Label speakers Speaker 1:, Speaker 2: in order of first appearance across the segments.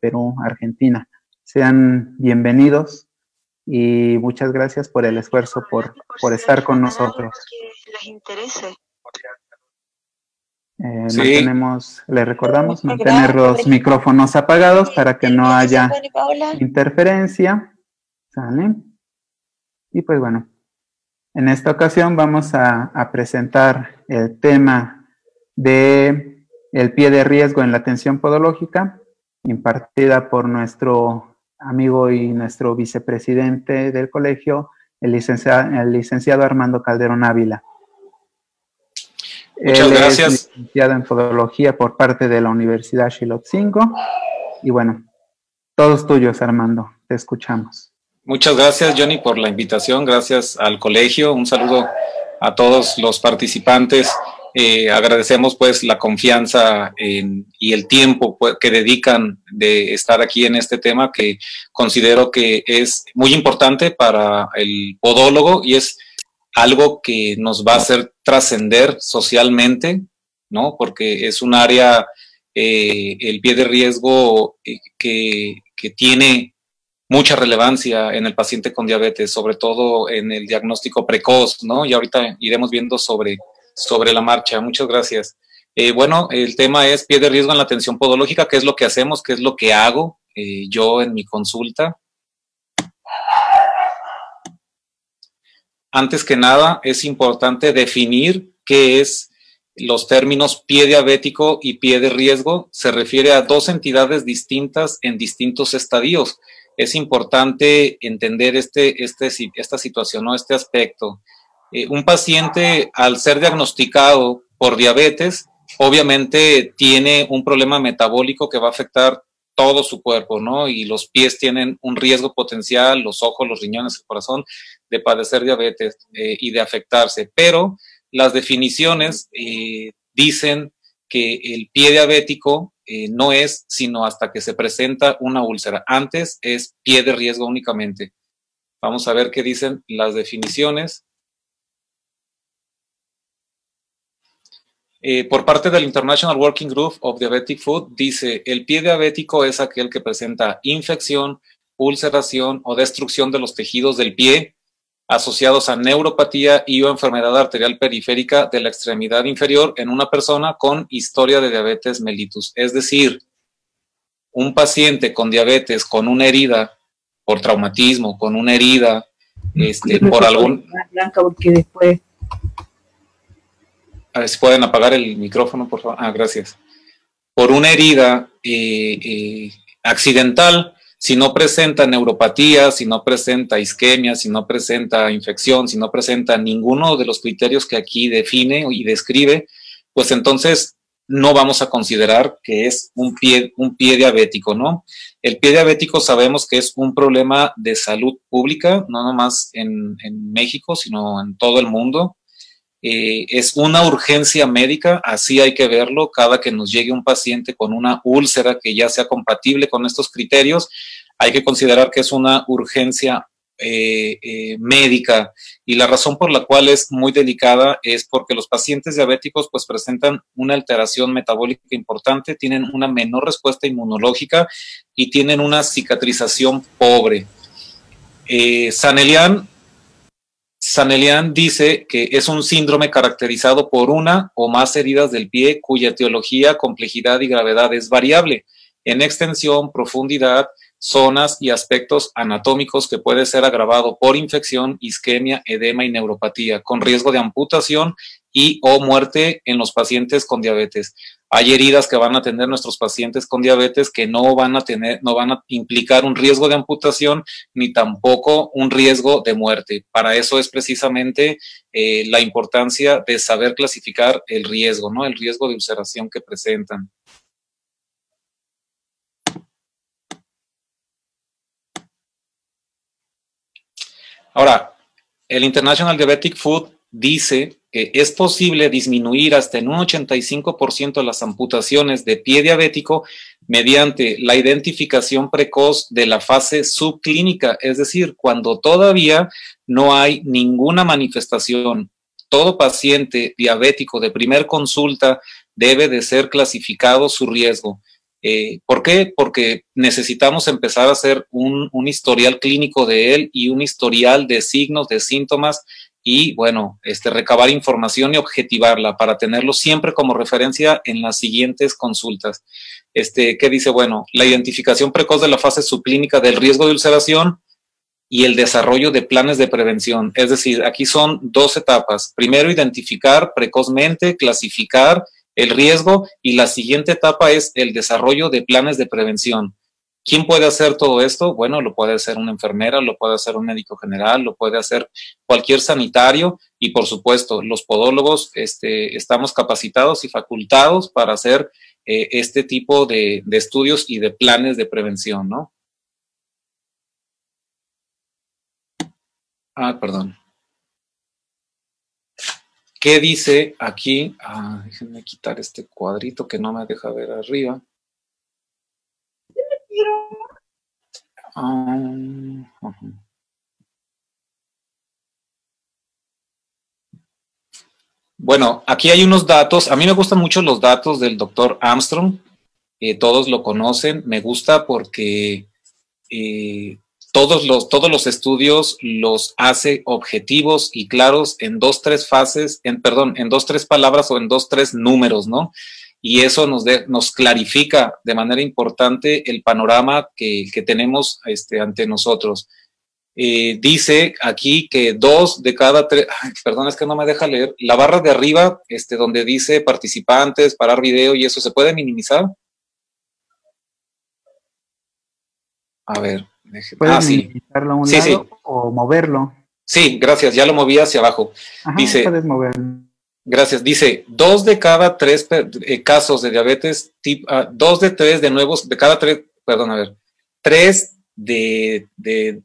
Speaker 1: Perú, Argentina. Sean bienvenidos y muchas gracias por el esfuerzo, por, por estar con nosotros.
Speaker 2: les interese.
Speaker 1: Eh, mantenemos, les recordamos, mantener los micrófonos apagados para que no haya interferencia. ¿Sale? Y pues bueno, en esta ocasión vamos a, a presentar el tema de el pie de riesgo en la atención podológica, impartida por nuestro amigo y nuestro vicepresidente del colegio, el licenciado, el licenciado Armando Calderón Ávila.
Speaker 3: Muchas gracias.
Speaker 1: Es licenciado en podología por parte de la Universidad Xilotzingo. Y bueno, todos tuyos, Armando, te escuchamos.
Speaker 3: Muchas gracias, Johnny, por la invitación. Gracias al colegio. Un saludo a todos los participantes eh, agradecemos pues la confianza y el tiempo pues, que dedican de estar aquí en este tema que considero que es muy importante para el podólogo y es algo que nos va a hacer trascender socialmente, ¿no? Porque es un área, eh, el pie de riesgo eh, que, que tiene mucha relevancia en el paciente con diabetes, sobre todo en el diagnóstico precoz, ¿no? Y ahorita iremos viendo sobre sobre la marcha. Muchas gracias. Eh, bueno, el tema es pie de riesgo en la atención podológica, qué es lo que hacemos, qué es lo que hago eh, yo en mi consulta. Antes que nada, es importante definir qué es los términos pie diabético y pie de riesgo. Se refiere a dos entidades distintas en distintos estadios. Es importante entender este, este, esta situación o este aspecto. Eh, un paciente al ser diagnosticado por diabetes, obviamente tiene un problema metabólico que va a afectar todo su cuerpo, ¿no? Y los pies tienen un riesgo potencial, los ojos, los riñones, el corazón, de padecer diabetes eh, y de afectarse. Pero las definiciones eh, dicen que el pie diabético no es sino hasta que se presenta una úlcera. Antes es pie de riesgo únicamente. Vamos a ver qué dicen las definiciones. Eh, por parte del International Working Group of Diabetic Food, dice, el pie diabético es aquel que presenta infección, ulceración o destrucción de los tejidos del pie asociados a neuropatía y o enfermedad arterial periférica de la extremidad inferior en una persona con historia de diabetes mellitus. Es decir, un paciente con diabetes con una herida por traumatismo, con una herida este, por algún...
Speaker 2: Blanca, porque después
Speaker 3: a ver si pueden apagar el micrófono, por favor. Ah, gracias. Por una herida eh, eh, accidental, si no presenta neuropatía, si no presenta isquemia, si no presenta infección, si no presenta ninguno de los criterios que aquí define y describe, pues entonces no vamos a considerar que es un pie, un pie diabético, ¿no? El pie diabético sabemos que es un problema de salud pública, no nomás en, en México, sino en todo el mundo. Eh, es una urgencia médica, así hay que verlo, cada que nos llegue un paciente con una úlcera que ya sea compatible con estos criterios, hay que considerar que es una urgencia eh, eh, médica y la razón por la cual es muy delicada es porque los pacientes diabéticos pues presentan una alteración metabólica importante, tienen una menor respuesta inmunológica y tienen una cicatrización pobre. Sanelian Sanelian dice que es un síndrome caracterizado por una o más heridas del pie cuya etiología, complejidad y gravedad es variable en extensión, profundidad, zonas y aspectos anatómicos que puede ser agravado por infección, isquemia, edema y neuropatía, con riesgo de amputación y o muerte en los pacientes con diabetes. Hay heridas que van a tener nuestros pacientes con diabetes que no van a tener, no van a implicar un riesgo de amputación ni tampoco un riesgo de muerte. Para eso es precisamente eh, la importancia de saber clasificar el riesgo, ¿no? El riesgo de ulceración que presentan. Ahora, el International Diabetic Food dice que es posible disminuir hasta en un 85% las amputaciones de pie diabético mediante la identificación precoz de la fase subclínica, es decir, cuando todavía no hay ninguna manifestación. Todo paciente diabético de primer consulta debe de ser clasificado su riesgo. Eh, ¿Por qué? Porque necesitamos empezar a hacer un, historial clínico de él y un historial de signos, de síntomas y, bueno, este, recabar información y objetivarla para tenerlo siempre como referencia en las siguientes consultas. Este, ¿Qué dice? Bueno, la identificación precoz de la fase subclínica del riesgo de ulceración y el desarrollo de planes de prevención. Es decir, aquí son dos etapas. Primero, identificar precozmente, clasificar el riesgo y la siguiente etapa es el desarrollo de planes de prevención. ¿Quién puede hacer todo esto? Bueno, lo puede hacer una enfermera, lo puede hacer un médico general, lo puede hacer cualquier sanitario y por supuesto los podólogos este, estamos capacitados y facultados para hacer eh, este tipo de, de estudios y de planes de prevención, ¿no? Ah, perdón. ¿Qué dice aquí? Ah, déjenme quitar este cuadrito que no me deja ver arriba. Bueno, aquí hay unos datos. A mí me gustan mucho los datos del doctor Armstrong. Todos lo conocen. Me gusta porque eh, todos los, todos los estudios los hace objetivos y claros en dos, tres fases, en, perdón, en dos, tres palabras o en dos, tres números, ¿no? Y eso nos, nos clarifica de manera importante el panorama que, que tenemos este, ante nosotros. Eh, dice aquí que dos de cada tres, perdón, es que no me deja leer, la barra de arriba, este, donde dice participantes, parar video y eso, ¿se puede minimizar? A ver,
Speaker 1: ¿Puedes ah, sí. a un lado o moverlo?
Speaker 3: Sí, gracias, ya lo moví hacia abajo. dice, puedes moverlo. Gracias. Dice, dos de cada tres eh, casos de diabetes, tipo, dos de tres de nuevos, de cada tres, perdón, a ver, tres de, de,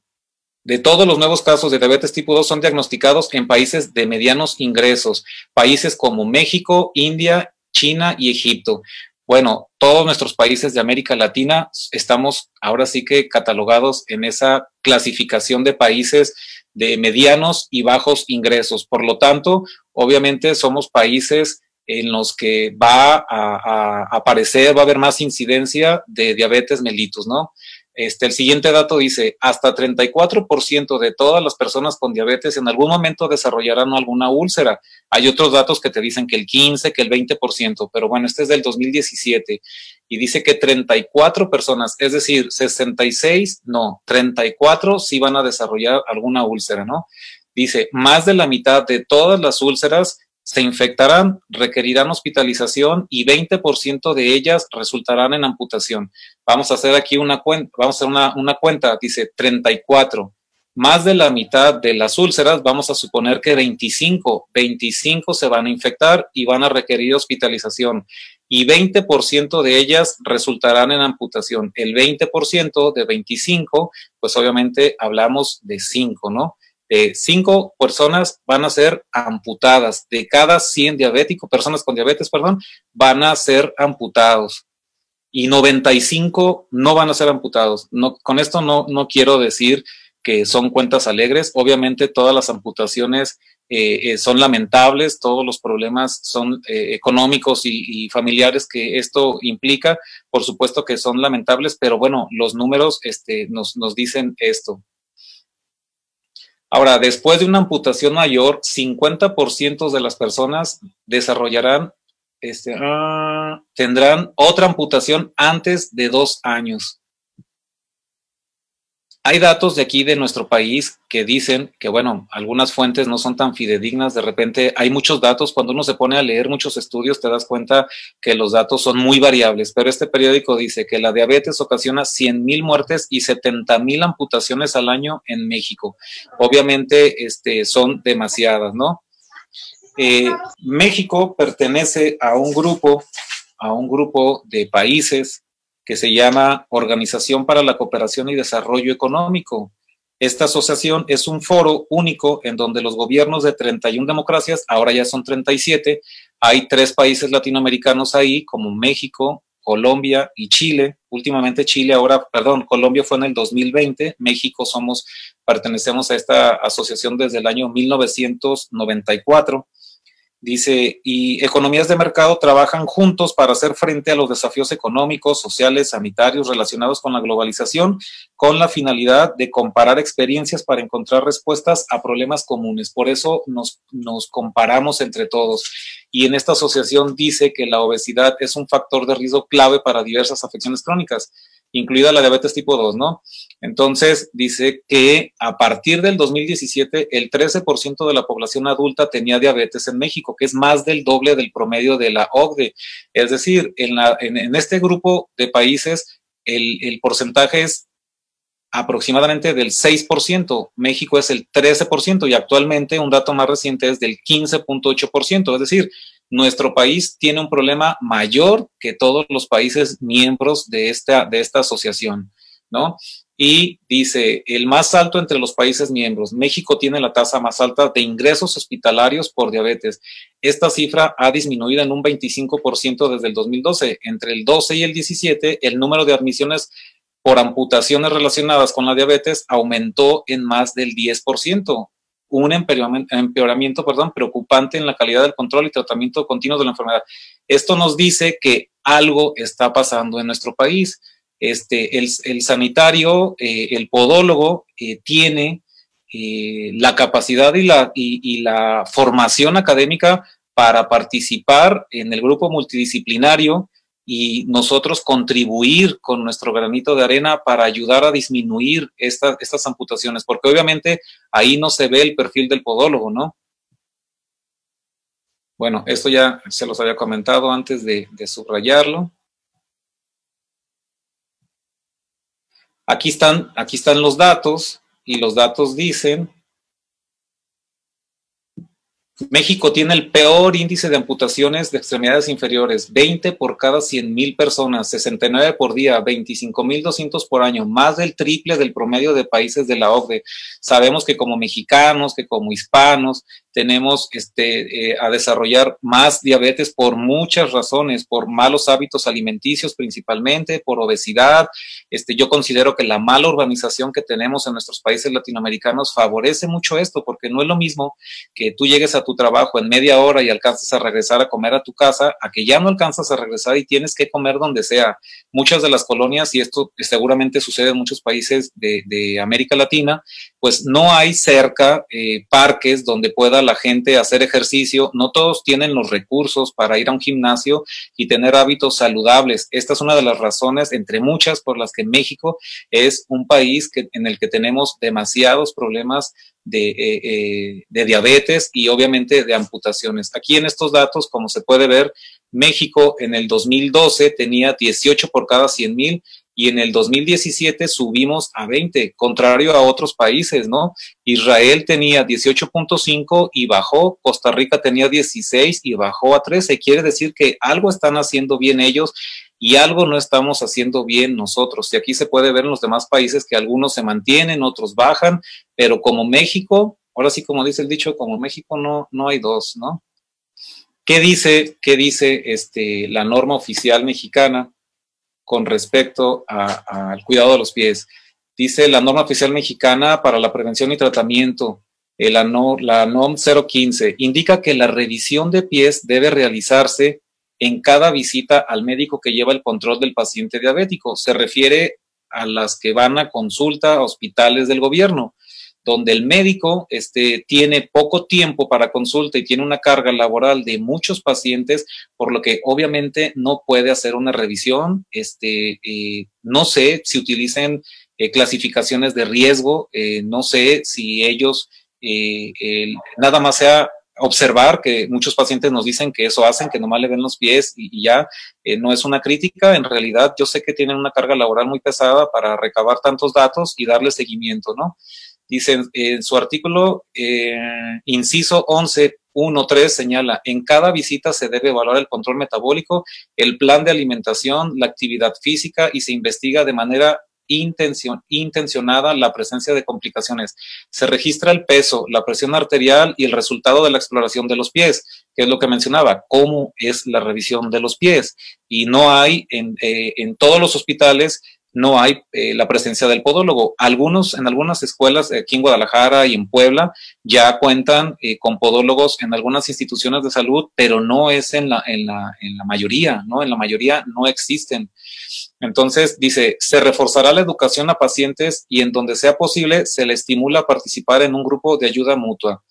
Speaker 3: de todos los nuevos casos de diabetes tipo 2 son diagnosticados en países de medianos ingresos, países como México, India, China y Egipto. Bueno, todos nuestros países de América Latina estamos ahora sí que catalogados en esa clasificación de países de medianos y bajos ingresos. Por lo tanto, obviamente somos países en los que va a, aparecer, va a haber más incidencia de diabetes mellitus, ¿no? Este, el siguiente dato dice, hasta 34% de todas las personas con diabetes en algún momento desarrollarán alguna úlcera. Hay otros datos que te dicen que el 15, que el 20%, pero bueno, este es del 2017 y dice que 34 personas, es decir, 66, no, 34 sí van a desarrollar alguna úlcera, ¿no? Dice, más de la mitad de todas las úlceras se infectarán, requerirán hospitalización y 20% de ellas resultarán en amputación. Vamos a hacer aquí una cuenta, vamos a hacer una, cuenta, dice 34. Más de la mitad de las úlceras, vamos a suponer que 25, 25 se van a infectar y van a requerir hospitalización y 20% de ellas resultarán en amputación. El 20% de 25, pues obviamente hablamos de 5, ¿no? Cinco personas van a ser amputadas. De cada 100 diabéticos, personas con diabetes, perdón, van a ser amputados. Y 95 no van a ser amputados. No, con esto no, no quiero decir que son cuentas alegres. Obviamente todas las amputaciones eh, eh, son lamentables, todos los problemas son eh, económicos y, familiares que esto implica, por supuesto que son lamentables, pero bueno, los números este, nos, nos dicen esto. Ahora, después de una amputación mayor, 50% de las personas desarrollarán, este, ah, tendrán otra amputación antes de dos años. Hay datos de aquí de nuestro país que dicen que, bueno, algunas fuentes no son tan fidedignas. De repente hay muchos datos. Cuando uno se pone a leer muchos estudios, te das cuenta que los datos son muy variables. Pero este periódico dice que la diabetes ocasiona 100 mil muertes y 70 mil amputaciones al año en México. Obviamente, este, son demasiadas, ¿no? Eh, México pertenece a un grupo, a un grupo de países que se llama Organización para la Cooperación y Desarrollo Económico. Esta asociación es un foro único en donde los gobiernos de 31 democracias, ahora ya son 37, hay tres países latinoamericanos ahí, como México, Colombia y Chile. Últimamente Chile, ahora, perdón, Colombia fue en el 2020, México somos, pertenecemos a esta asociación desde el año 1994 Dice, y economías de mercado trabajan juntos para hacer frente a los desafíos económicos, sociales, sanitarios relacionados con la globalización, con la finalidad de comparar experiencias para encontrar respuestas a problemas comunes. Por eso nos, nos comparamos entre todos. Y en esta asociación dice que la obesidad es un factor de riesgo clave para diversas afecciones crónicas incluida la diabetes tipo 2, ¿no? Entonces, dice que a partir del 2017, el 13% de la población adulta tenía diabetes en México, que es más del doble del promedio de la OCDE. Es decir, en, la, en, este grupo de países, el, el porcentaje es aproximadamente del 6%, México es el 13% y actualmente un dato más reciente es del 15.8%, es decir, nuestro país tiene un problema mayor que todos los países miembros de esta, de esta asociación, ¿no? Y dice, el más alto entre los países miembros. México tiene la tasa más alta de ingresos hospitalarios por diabetes. Esta cifra ha disminuido en un 25% desde el 2012. Entre el 12 y el 17, el número de admisiones por amputaciones relacionadas con la diabetes aumentó en más del 10% un empeoramiento, preocupante en la calidad del control y tratamiento continuo de la enfermedad. Esto nos dice que algo está pasando en nuestro país. Este, el, sanitario, eh, el podólogo, eh, tiene eh, la capacidad y la, formación académica para participar en el grupo multidisciplinario y nosotros contribuir con nuestro granito de arena para ayudar a disminuir estas amputaciones, porque obviamente ahí no se ve el perfil del podólogo, ¿no? Bueno, esto ya se los había comentado antes de subrayarlo. Aquí están, aquí están los datos y los datos dicen México tiene el peor índice de amputaciones de extremidades inferiores, 20 por cada 100 mil personas, 69 por día, 25 mil 200 por año, más del triple del promedio de países de la OCDE. Sabemos que como mexicanos, que como hispanos, tenemos este, eh, a desarrollar más diabetes por muchas razones, por malos hábitos alimenticios principalmente, por obesidad. Este, yo considero que la mala urbanización que tenemos en nuestros países latinoamericanos favorece mucho esto, porque no es lo mismo que tú llegues a tu trabajo en media hora y alcances a regresar a comer a tu casa, a que ya no alcanzas a regresar y tienes que comer donde sea. Muchas de las colonias, y esto seguramente sucede en muchos países de, América Latina, pues no hay cerca eh, parques donde pueda la gente hacer ejercicio. No todos tienen los recursos para ir a un gimnasio y tener hábitos saludables. Esta es una de las razones, entre muchas, por las que México es un país en el que tenemos demasiados problemas de, eh, eh, de, diabetes y obviamente de amputaciones. Aquí en estos datos, como se puede ver, México en el 2012 tenía 18 por cada 100 mil y en el 2017 subimos a 20, contrario a otros países, ¿no? Israel tenía 18.5 y bajó, Costa Rica tenía 16 y bajó a 13. Quiere decir que algo están haciendo bien ellos y algo no estamos haciendo bien nosotros. Y aquí se puede ver en los demás países que algunos se mantienen, otros bajan, pero como México, ahora sí como dice el dicho, como México no, no hay dos, ¿no? ¿Qué dice, qué dice este, la norma oficial mexicana? con respecto al cuidado de los pies. Dice la norma oficial mexicana para la prevención y tratamiento, la, la NOM 015, indica que la revisión de pies debe realizarse en cada visita al médico que lleva el control del paciente diabético. Se refiere a las que van a consulta a hospitales del gobierno donde el médico este, tiene poco tiempo para consulta y tiene una carga laboral de muchos pacientes, por lo que obviamente no puede hacer una revisión. Este, eh, no sé si utilicen eh, clasificaciones de riesgo, eh, no sé si ellos nada más sea observar que muchos pacientes nos dicen que eso hacen, que nomás le ven los pies y, ya no es una crítica. En realidad, yo sé que tienen una carga laboral muy pesada para recabar tantos datos y darle seguimiento, ¿no? Dice en su artículo, eh, inciso 11.1.3 señala, en cada visita se debe evaluar el control metabólico, el plan de alimentación, la actividad física y se investiga de manera intencionada la presencia de complicaciones. Se registra el peso, la presión arterial y el resultado de la exploración de los pies, que es lo que mencionaba, cómo es la revisión de los pies. Y no hay en, eh, en todos los hospitales no hay eh, la presencia del podólogo. Algunos, en algunas escuelas aquí en Guadalajara y en Puebla ya cuentan eh, con podólogos en algunas instituciones de salud, pero no es en la, en la, en la mayoría, ¿no? En la mayoría no existen. Entonces, dice, se reforzará la educación a pacientes y en donde sea posible se le estimula a participar en un grupo de ayuda mutua.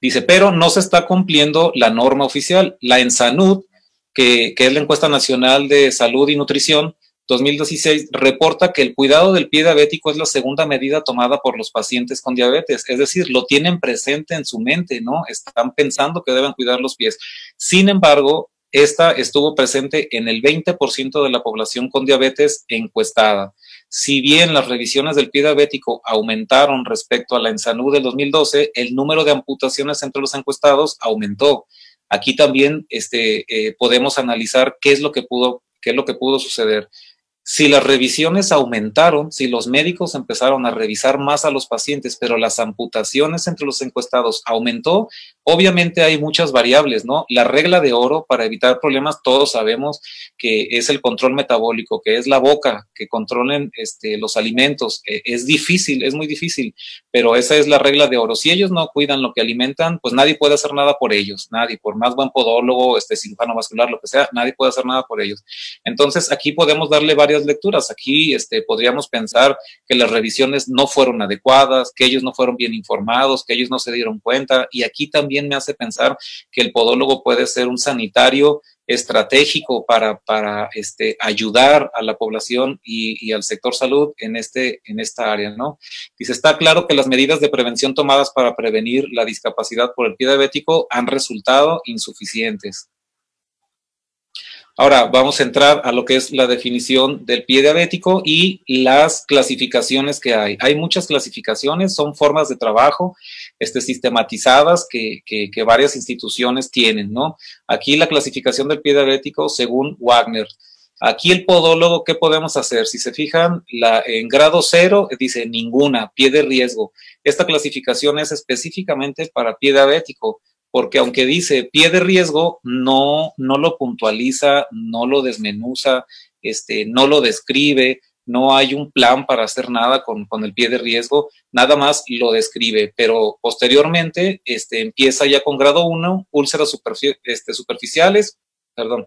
Speaker 3: Dice, pero no se está cumpliendo la norma oficial. La ENSANUD, que, que es la encuesta nacional de salud y nutrición, 2016 reporta que el cuidado del pie diabético es la segunda medida tomada por los pacientes con diabetes, es decir, lo tienen presente en su mente, ¿no? Están pensando que deben cuidar los pies. Sin embargo, esta estuvo presente en el 20% de la población con diabetes encuestada. Si bien las revisiones del pie diabético aumentaron respecto a la Ensanud del 2012, el número de amputaciones entre los encuestados aumentó. Aquí también este, eh, podemos analizar qué es lo que pudo, qué es lo que pudo suceder. Si las revisiones aumentaron, si los médicos empezaron a revisar más a los pacientes, pero las amputaciones entre los encuestados aumentó, obviamente hay muchas variables, ¿no? La regla de oro para evitar problemas, todos sabemos que es el control metabólico, que es la boca, que controlen este, los alimentos. E, es difícil, es muy difícil, pero esa es la regla de oro. Si ellos no cuidan lo que alimentan, pues nadie puede hacer nada por ellos, nadie, por más buen podólogo, este cirujano vascular, lo que sea, nadie puede hacer nada por ellos. Entonces, aquí podemos darle varias lecturas. Aquí este, podríamos pensar que las revisiones no fueron adecuadas, que ellos no fueron bien informados, que ellos no se dieron cuenta. Y aquí también me hace pensar que el podólogo puede ser un sanitario estratégico para, para este, ayudar a la población y, y, al sector salud en, este, en esta área, ¿no? Dice, está claro que las medidas de prevención tomadas para prevenir la discapacidad por el pie diabético han resultado insuficientes. Ahora vamos a entrar a lo que es la definición del pie diabético y las clasificaciones que hay. Hay muchas clasificaciones, son formas de trabajo este, sistematizadas que, que, varias instituciones tienen, ¿no? Aquí la clasificación del pie diabético según Wagner. Aquí el podólogo, ¿qué podemos hacer? Si se fijan, la, en grado cero dice ninguna, pie de riesgo. Esta clasificación es específicamente para pie diabético porque aunque dice pie de riesgo, no, no lo puntualiza, no lo desmenuza, este, no lo describe, no hay un plan para hacer nada con, con, el pie de riesgo, nada más lo describe, pero posteriormente este, empieza ya con grado 1, úlceras este, superficiales, perdón,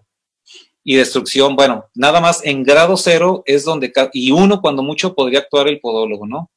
Speaker 3: y destrucción, bueno, nada más en grado 0 es donde, y uno cuando mucho podría actuar el podólogo, ¿no?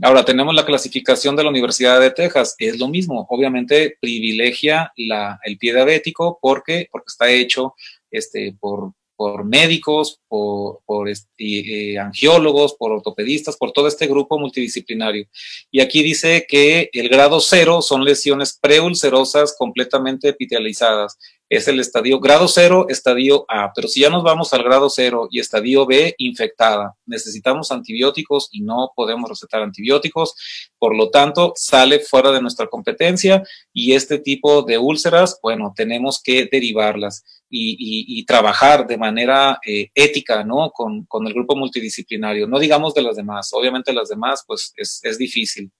Speaker 3: Ahora tenemos la clasificación de la Universidad de Texas, es lo mismo, obviamente privilegia el pie diabético porque, porque está hecho este, por, por médicos, por, este, eh, angiólogos, por ortopedistas, por todo este grupo multidisciplinario. Y aquí dice que el grado cero son lesiones preulcerosas completamente epitelializadas es el estadio grado cero, estadio A. Pero si ya nos vamos al grado cero y estadio B, infectada, necesitamos antibióticos y no podemos recetar antibióticos. Por lo tanto, sale fuera de nuestra competencia y este tipo de úlceras, bueno, tenemos que derivarlas y, trabajar de manera eh, ética, ¿no? Con, con, el grupo multidisciplinario. No digamos de las demás. Obviamente las demás, pues es, es difícil.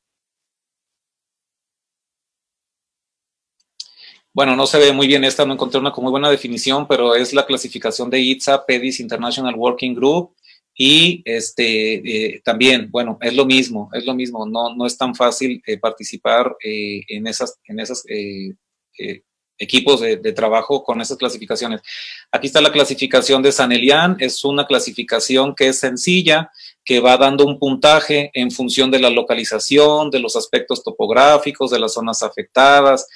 Speaker 3: Bueno, no se ve muy bien esta, no encontré una muy buena definición, pero es la clasificación de ITSA, PEDIS International Working Group, y este eh, también, bueno, es lo mismo, es lo mismo, no, no es tan fácil eh, participar eh, en esas, en esas equipos de, de, trabajo con esas clasificaciones. Aquí está la clasificación de San Elian, es una clasificación que es sencilla, que va dando un puntaje en función de la localización, de los aspectos topográficos, de las zonas afectadas,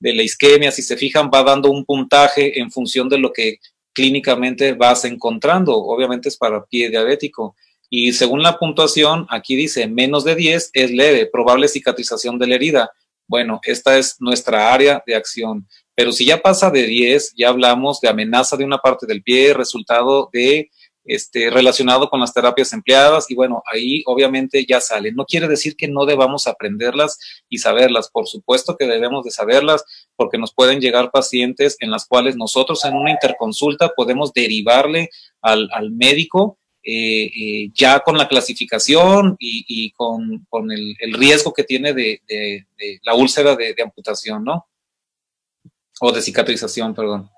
Speaker 3: de la isquemia, si se fijan, va dando un puntaje en función de lo que clínicamente vas encontrando. Obviamente es para pie diabético. Y según la puntuación, aquí dice menos de 10 es leve, probable cicatrización de la herida. Bueno, esta es nuestra área de acción. Pero si ya pasa de 10, ya hablamos de amenaza de una parte del pie, resultado de este, relacionado con las terapias empleadas y bueno, ahí obviamente ya sale. No quiere decir que no debamos aprenderlas y saberlas, por supuesto que debemos de saberlas porque nos pueden llegar pacientes en las cuales nosotros en una interconsulta podemos derivarle al, médico eh, eh, ya con la clasificación y, con, el, riesgo que tiene de, la úlcera de, de amputación, ¿no? O de cicatrización, perdón.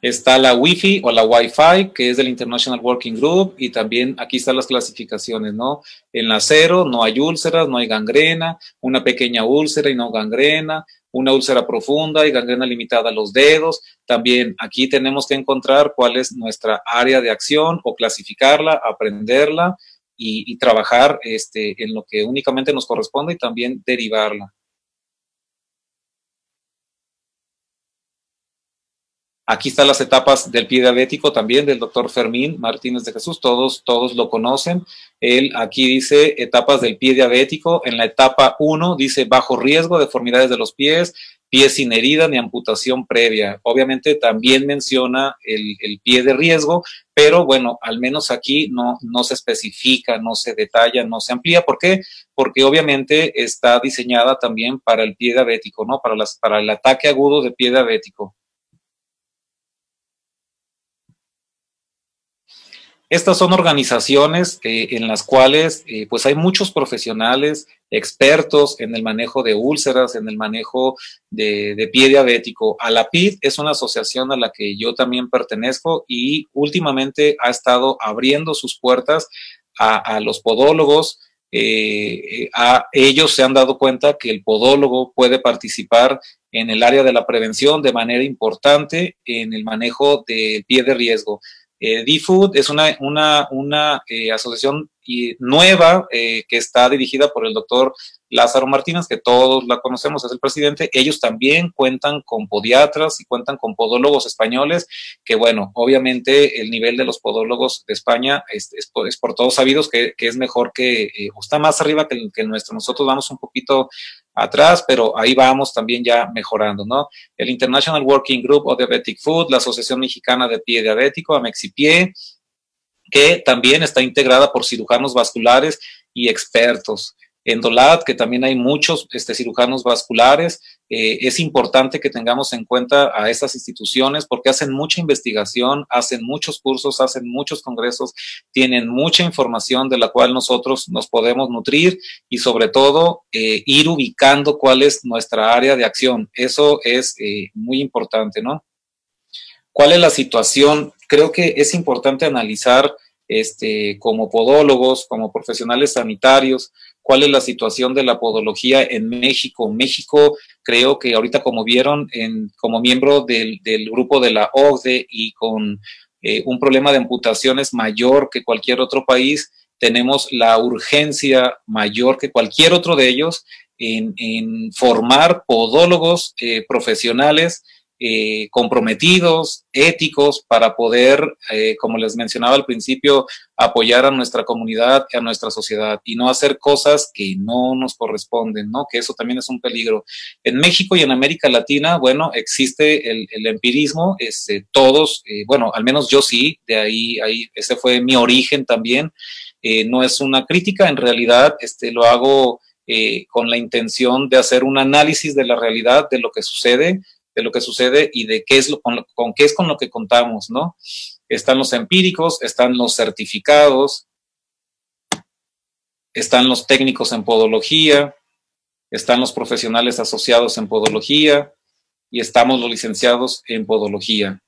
Speaker 3: Está la Wi-Fi o la Wi-Fi, que es del International Working Group, y también aquí están las clasificaciones, ¿no? En la cero no hay úlceras, no hay gangrena, una pequeña úlcera y no gangrena, una úlcera profunda y gangrena limitada a los dedos. También aquí tenemos que encontrar cuál es nuestra área de acción o clasificarla, aprenderla y, y trabajar este, en lo que únicamente nos corresponde y también derivarla. Aquí están las etapas del pie diabético también del doctor Fermín Martínez de Jesús, todos, todos lo conocen. Él aquí dice etapas del pie diabético. En la etapa 1 dice bajo riesgo, deformidades de los pies, pies sin herida ni amputación previa. Obviamente también menciona el, el, pie de riesgo, pero bueno, al menos aquí no, no se especifica, no se detalla, no se amplía. ¿Por qué? Porque obviamente está diseñada también para el pie diabético, ¿no? Para, las, para el ataque agudo de pie diabético. Estas son organizaciones eh, en las cuales eh, pues hay muchos profesionales expertos en el manejo de úlceras, en el manejo de, pie diabético. ALAPID es una asociación a la que yo también pertenezco y últimamente ha estado abriendo sus puertas a, los podólogos. Eh, a ellos se han dado cuenta que el podólogo puede participar en el área de la prevención de manera importante en el manejo de pie de riesgo. Eh, D-Food es una, una, una eh, asociación nueva eh, que está dirigida por el doctor Lázaro Martínez, que todos la conocemos, es el presidente. Ellos también cuentan con podiatras y cuentan con podólogos españoles, que bueno, obviamente el nivel de los podólogos de España es, es, es por todos sabidos que, que, es mejor que, eh, está más arriba que, que el nuestro. Nosotros vamos un poquito atrás, pero ahí vamos también ya mejorando, ¿no? El International Working Group of Diabetic Food, la Asociación Mexicana de Pie Diabético, Amexipie, que también está integrada por cirujanos vasculares y expertos. En DOLAT, que también hay muchos este, cirujanos vasculares, eh, es importante que tengamos en cuenta a estas instituciones porque hacen mucha investigación, hacen muchos cursos, hacen muchos congresos, tienen mucha información de la cual nosotros nos podemos nutrir y sobre todo eh, ir ubicando cuál es nuestra área de acción. Eso es eh, muy importante, ¿no? ¿Cuál es la situación? Creo que es importante analizar este, como podólogos, como profesionales sanitarios, cuál es la situación de la podología en México. México, creo que ahorita como vieron, en, como miembro del, grupo de la OCDE y con eh, un problema de amputaciones mayor que cualquier otro país, tenemos la urgencia mayor que cualquier otro de ellos en, en formar podólogos eh, profesionales eh, comprometidos, éticos, para poder, eh, como les mencionaba al principio, apoyar a nuestra comunidad, a nuestra sociedad y no hacer cosas que no nos corresponden, ¿no? Que eso también es un peligro. En México y en América Latina, bueno, existe el, empirismo, este, todos, eh, bueno, al menos yo sí, de ahí, ahí, ese fue mi origen también. No es una crítica, en realidad, este, lo hago con la intención de hacer un análisis de la realidad, de lo que sucede, de lo que sucede y de qué es lo, con, lo, qué es con lo que contamos, ¿no? Están los empíricos, están los certificados, están los técnicos en podología, están los profesionales asociados en podología y estamos los licenciados en podología.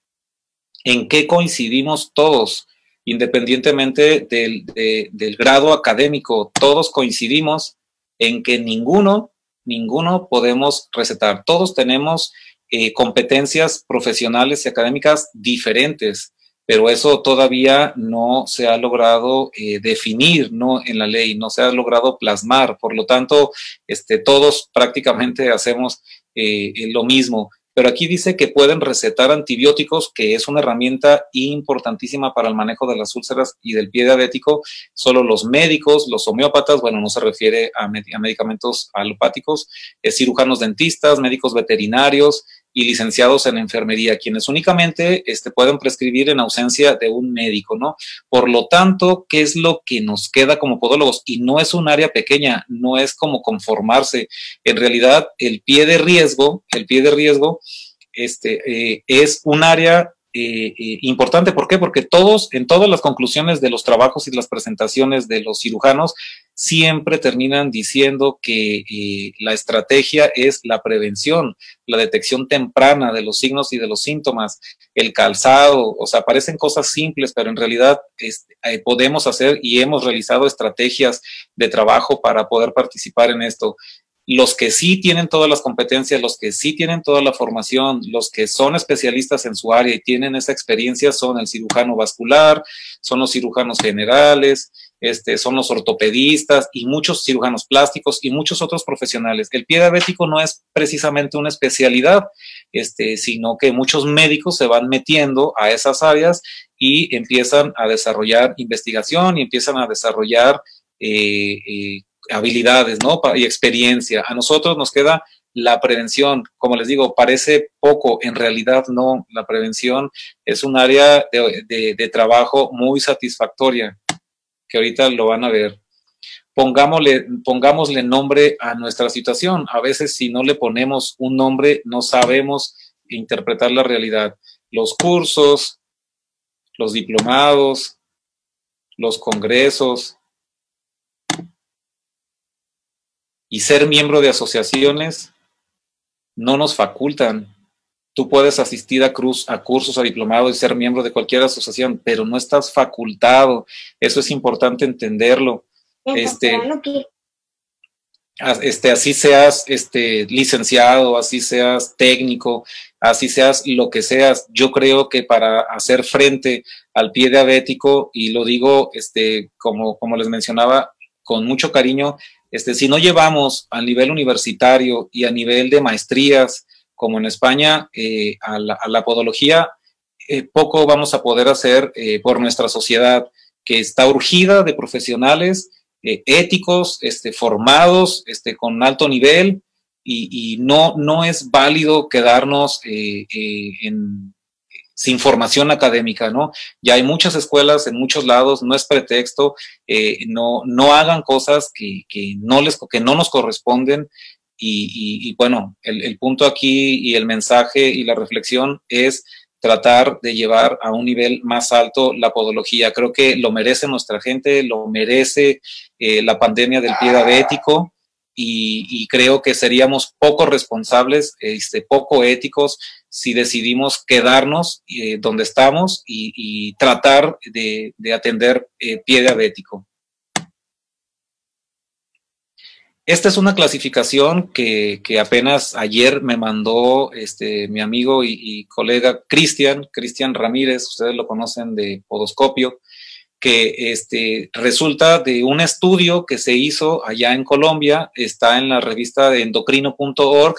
Speaker 3: ¿En qué coincidimos todos? Independientemente del, de, del grado académico, todos coincidimos en que ninguno, ninguno podemos recetar. Todos tenemos eh, competencias profesionales y académicas diferentes, pero eso todavía no se ha logrado eh, definir ¿no? en la ley, no se ha logrado plasmar. Por lo tanto, este, todos prácticamente hacemos eh, lo mismo. Pero aquí dice que pueden recetar antibióticos, que es una herramienta importantísima para el manejo de las úlceras y del pie diabético. Solo los médicos, los homeópatas, bueno, no se refiere a, a medicamentos alopáticos, cirujanos dentistas, médicos veterinarios, y licenciados en enfermería, quienes únicamente este, pueden prescribir en ausencia de un médico, ¿no? Por lo tanto, ¿qué es lo que nos queda como podólogos? Y no es un área pequeña, no es como conformarse. En realidad, el pie de riesgo, el pie de riesgo, este, eh, es un área eh, eh, importante. ¿Por qué? Porque todos, en todas las conclusiones de los trabajos y las presentaciones de los cirujanos, siempre terminan diciendo que eh, la estrategia es la prevención, la detección temprana de los signos y de los síntomas, el calzado, o sea, parecen cosas simples, pero en realidad eh, podemos hacer y hemos realizado estrategias de trabajo para poder participar en esto. Los que sí tienen todas las competencias, los que sí tienen toda la formación, los que son especialistas en su área y tienen esa experiencia son el cirujano vascular, son los cirujanos generales, este, son los ortopedistas y muchos cirujanos plásticos y muchos otros profesionales. El pie diabético no es precisamente una especialidad, este, sino que muchos médicos se van metiendo a esas áreas y empiezan a desarrollar investigación y empiezan a desarrollar eh, eh, habilidades, ¿no? Y experiencia. A nosotros nos queda la prevención. Como les digo, parece poco, en realidad no. La prevención es un área de, trabajo muy satisfactoria, que ahorita lo van a ver. Pongámosle, pongámosle nombre a nuestra situación. A veces si no le ponemos un nombre, no sabemos interpretar la realidad. Los cursos, los diplomados, los congresos, y ser miembro de asociaciones no nos facultan. Tú puedes asistir a, cruz, a cursos, a diplomados y ser miembro de cualquier asociación, pero no estás facultado. Eso es importante entenderlo. Este, este, así seas este, licenciado, así seas técnico, así seas lo que seas. Yo creo que para hacer frente al pie diabético, y lo digo este, como, como les mencionaba, con mucho cariño, este, si no llevamos a nivel universitario y a nivel de maestrías, como en España, eh, a, la, podología, eh, poco vamos a poder hacer eh, por nuestra sociedad, que está urgida de profesionales éticos, este, formados, este, con alto nivel, y, no, no es válido quedarnos sin formación académica, ¿no? Ya hay muchas escuelas en muchos lados, no es pretexto, no, no hagan cosas que, no les, que no nos corresponden. Y, bueno, el, punto aquí y el mensaje y la reflexión es tratar de llevar a un nivel más alto la podología. Creo que lo merece nuestra gente, lo merece eh, la pandemia del pie diabético y, creo que seríamos poco responsables, este, poco éticos si decidimos quedarnos eh, donde estamos y, tratar de, atender eh, pie diabético. Esta es una clasificación que, apenas ayer me mandó este, mi amigo y, colega Cristian, Cristian Ramírez, ustedes lo conocen de Podoscopio que este, resulta de un estudio que se hizo allá en Colombia, está en la revista de endocrino.org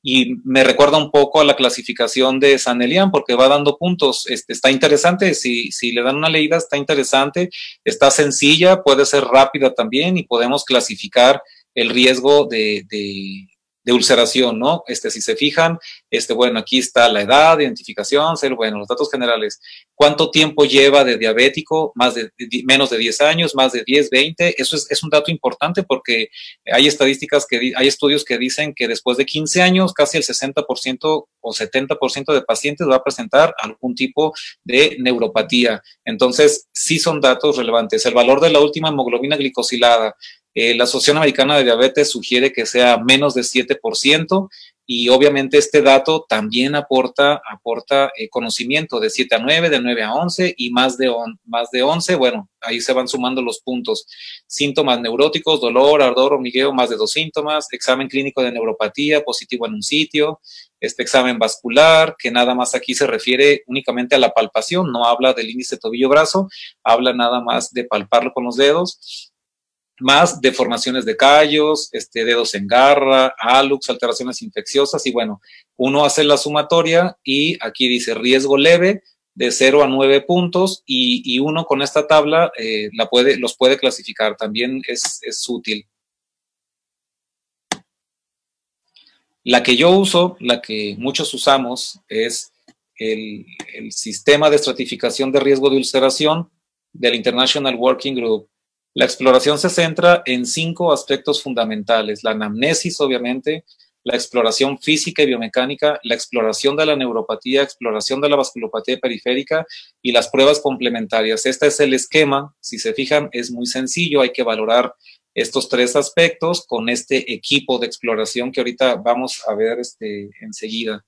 Speaker 3: y me recuerda un poco a la clasificación de San Elian porque va dando puntos. Este, está interesante, si, si le dan una leída está interesante, está sencilla, puede ser rápida también y podemos clasificar el riesgo de, de ulceración, ¿no? Este, si se fijan, este, bueno, aquí está la edad, identificación, ser, bueno, los datos generales. ¿Cuánto tiempo lleva de diabético? Más de, menos de 10 años, más de 10, 20. Eso es, un dato importante porque hay estadísticas que, hay estudios que dicen que después de 15 años, casi el 60% o 70% de pacientes va a presentar algún tipo de neuropatía. Entonces, sí son datos relevantes. El valor de la última hemoglobina glicosilada, eh, la Asociación Americana de Diabetes sugiere que sea menos de 7% y obviamente este dato también aporta, aporta eh, conocimiento de 7 a 9, de 9 a 11 y más de, más de 11, bueno, ahí se van sumando los puntos. Síntomas neuróticos, dolor, ardor, hormigueo, más de dos síntomas, examen clínico de neuropatía positivo en un sitio, este examen vascular, que nada más aquí se refiere únicamente a la palpación, no habla del índice tobillo-brazo, habla nada más de palparlo con los dedos más deformaciones de callos, este, dedos en garra, alux, alteraciones infecciosas y bueno, uno hace la sumatoria y aquí dice riesgo leve de 0 a 9 puntos y, uno con esta tabla eh, la puede, los puede clasificar, también es, es útil. La que yo uso, la que muchos usamos, es el, el sistema de estratificación de riesgo de ulceración del International Working Group. La exploración se centra en cinco aspectos fundamentales. La anamnesis, obviamente, la exploración física y biomecánica, la exploración de la neuropatía, exploración de la vasculopatía periférica y las pruebas complementarias. Este es el esquema. Si se fijan, es muy sencillo. Hay que valorar estos tres aspectos con este equipo de exploración que ahorita vamos a ver este, enseguida.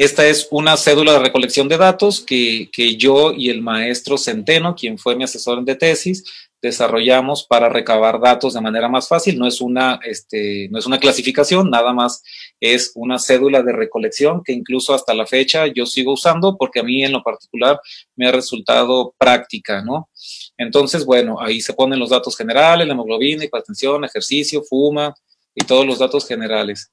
Speaker 3: Esta es una cédula de recolección de datos que, yo y el maestro Centeno, quien fue mi asesor de tesis, desarrollamos para recabar datos de manera más fácil. No es una, este, no es una clasificación, nada más es una cédula de recolección que incluso hasta la fecha yo sigo usando porque a mí en lo particular me ha resultado práctica, ¿no? Entonces, bueno, ahí se ponen los datos generales, la hemoglobina, hipertensión, ejercicio, fuma y todos los datos generales.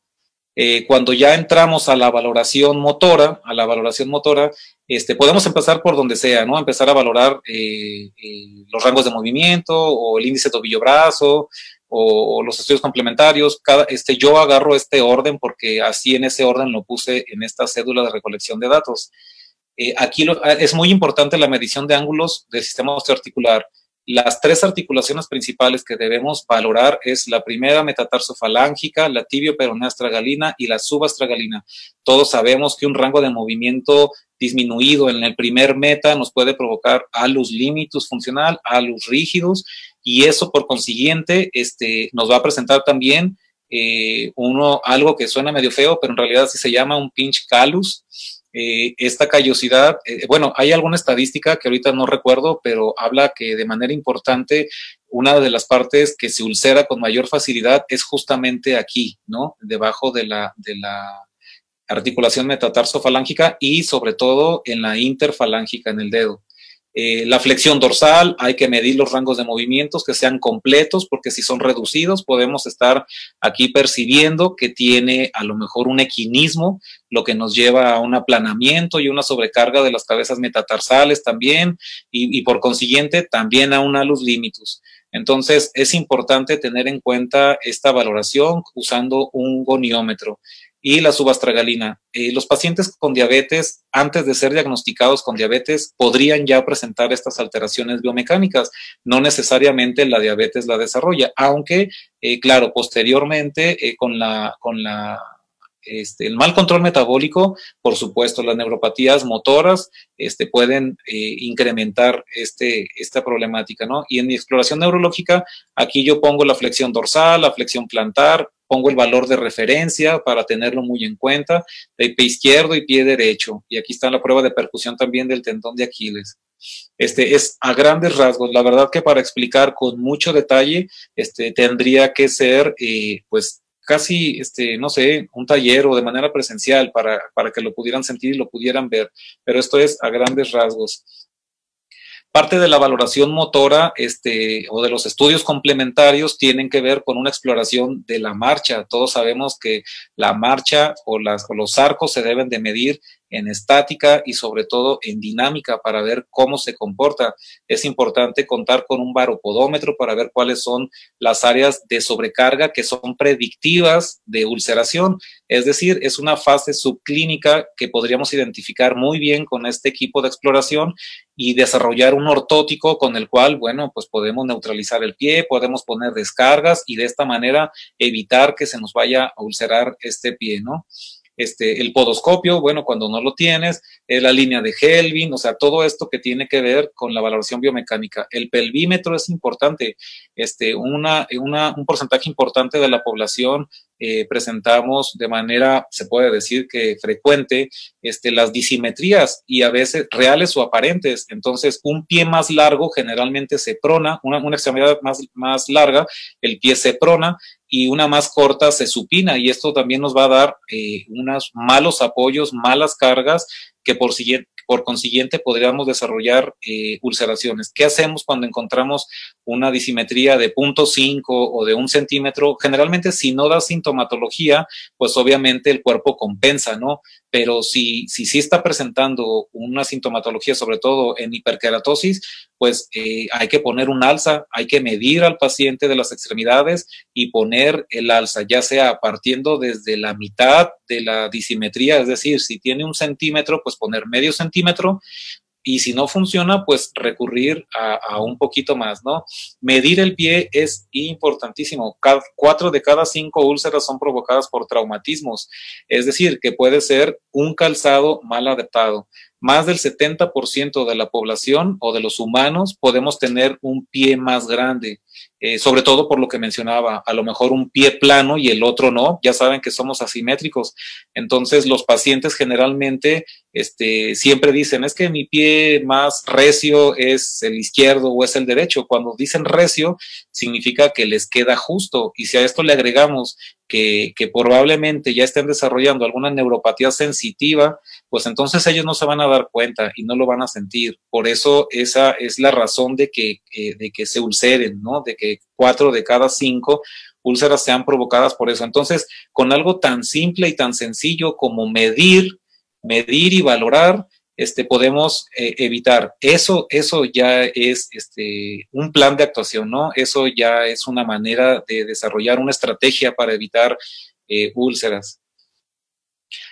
Speaker 3: Eh, cuando ya entramos a la valoración motora, a la valoración motora, este, podemos empezar por donde sea, ¿no? Empezar a valorar eh, eh, los rangos de movimiento o el índice tobillo-brazo o, los estudios complementarios. Este, yo agarro este orden porque así en ese orden lo puse en esta cédula de recolección de datos. aquí es muy importante la medición de ángulos del sistema osteoarticular. Las tres articulaciones principales que debemos valorar es la primera metatarsofalángica, la astragalina y la subastragalina. Todos sabemos que un rango de movimiento disminuido en el primer meta nos puede provocar alus limitus funcional, alus rígidos, y eso por consiguiente este, nos va a presentar también eh, uno, algo que suena medio feo, pero en realidad sí se llama un pinch calus, eh, esta callosidad, eh, bueno, hay alguna estadística que ahorita no recuerdo, pero habla que de manera importante una de las partes que se ulcera con mayor facilidad es justamente aquí, ¿no? Debajo de la, de la articulación metatarsofalángica y sobre todo en la interfalángica en el dedo. Eh, la flexión dorsal, hay que medir los rangos de movimientos que sean completos, porque si son reducidos, podemos estar aquí percibiendo que tiene a lo mejor un equinismo, lo que nos lleva a un aplanamiento y una sobrecarga de las cabezas metatarsales también, y, por consiguiente también a una luz limitus. Entonces, es importante tener en cuenta esta valoración usando un goniómetro y la subastragalina. Eh, los pacientes con diabetes, antes de ser diagnosticados con diabetes, podrían ya presentar estas alteraciones biomecánicas. No necesariamente la diabetes la desarrolla, aunque, eh, claro, posteriormente eh, con la, con la este, el mal control metabólico, por supuesto, las neuropatías motoras este, pueden incrementar este, esta problemática, ¿no? Y en mi exploración neurológica, aquí yo pongo la flexión dorsal, la flexión plantar, pongo el valor de referencia para tenerlo muy en cuenta, de pie izquierdo y pie derecho. Y aquí está la prueba de percusión también del tendón de Aquiles. Este es a grandes rasgos. La verdad que para explicar con mucho detalle, este tendría que ser, eh, pues, casi, este, no sé, un taller o de manera presencial para, para que lo pudieran sentir y lo pudieran ver. Pero esto es a grandes rasgos. Parte de la valoración motora este, o de los estudios complementarios tienen que ver con una exploración de la marcha. Todos sabemos que la marcha o, los arcos se deben de medir en estática y sobre todo en dinámica para ver cómo se comporta. Es importante contar con un baropodómetro para ver cuáles son las áreas de sobrecarga que son predictivas de ulceración. Es decir, es una fase subclínica que podríamos identificar muy bien con este equipo de exploración y desarrollar un ortótico con el cual, bueno, pues podemos neutralizar el pie, podemos poner descargas y de esta manera evitar que se nos vaya a ulcerar este pie, ¿no? este, el podoscopio, bueno, cuando no lo tienes, la línea de Helvin, o sea, todo esto que tiene que ver con la valoración biomecánica. El pelvímetro es importante, este, una, una, un porcentaje importante de la población eh, presentamos de manera, se puede decir que frecuente, este, las disimetrías y a veces reales o aparentes. Entonces, un pie más largo generalmente se prona, una, una extremidad más, más larga, el pie se prona y una más corta se supina y esto también nos va a dar eh, unos malos apoyos, malas cargas que por, por consiguiente podríamos desarrollar eh, ulceraciones. ¿Qué hacemos cuando encontramos una disimetría de 0.5 o de un centímetro? Generalmente si no da sintomatología, pues obviamente el cuerpo compensa, ¿no? Pero si sí si, está presentando una sintomatología, sobre todo en hiperkeratosis, pues eh, hay que poner un alza, hay que medir al paciente de las extremidades y poner el alza, ya sea partiendo desde la mitad de la disimetría, es decir, si tiene un centímetro, pues poner medio centímetro, y si no funciona, pues recurrir a, un poquito más, ¿no? Medir el pie es importantísimo. cuatro de cada cinco úlceras son provocadas por traumatismos, es decir, que puede ser un calzado mal adaptado. Más del 70% de la población o de los humanos podemos tener un pie más grande. Eh, sobre todo por lo que mencionaba, a lo mejor un pie plano y el otro no, ya saben que somos asimétricos. Entonces los pacientes generalmente este, siempre dicen, es que mi pie más recio es el izquierdo o es el derecho. Cuando dicen recio, significa que les queda justo. Y si a esto le agregamos que, que probablemente ya estén desarrollando alguna neuropatía sensitiva, pues entonces ellos no se van a dar cuenta y no lo van a sentir. Por eso esa es la razón de que, eh, de que se ulceren, ¿no? De que cuatro de cada cinco úlceras sean provocadas por eso. Entonces, con algo tan simple y tan sencillo como medir, medir y valorar, este, podemos eh, evitar. Eso, eso ya es este, un plan de actuación, ¿no? Eso ya es una manera de desarrollar una estrategia para evitar eh, úlceras.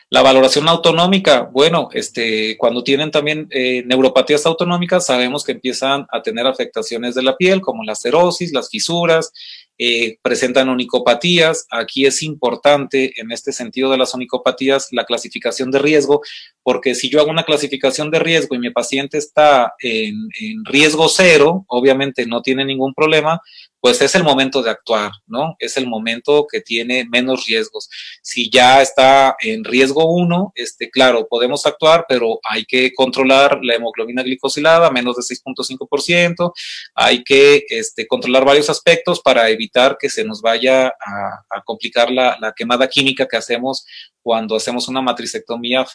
Speaker 3: La valoración autonómica, bueno, este, cuando tienen también eh, neuropatías autonómicas, sabemos que empiezan a tener afectaciones de la piel, como la cerosis, las fisuras, eh, presentan onicopatías. Aquí es importante, en este sentido de las onicopatías, la clasificación de riesgo, porque si yo hago una clasificación de riesgo y mi paciente está en, en riesgo cero, obviamente no tiene ningún problema, pues es el momento de actuar, ¿no? Es el momento que tiene menos riesgos. Si ya está en riesgo 1, este, claro, podemos actuar, pero hay que controlar la hemoglobina glicosilada, menos de 6.5%, hay que este, controlar varios aspectos para evitar que se nos vaya a, complicar la, la quemada química que hacemos cuando hacemos una matricectomía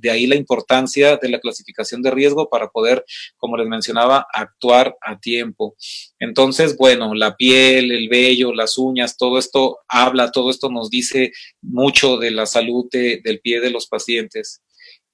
Speaker 3: De ahí la importancia de la clasificación de riesgo para poder, como les mencionaba, actuar a tiempo. Entonces, bueno, la piel, el vello, las uñas, todo esto habla, todo esto nos dice mucho de la salud del pie de los pacientes.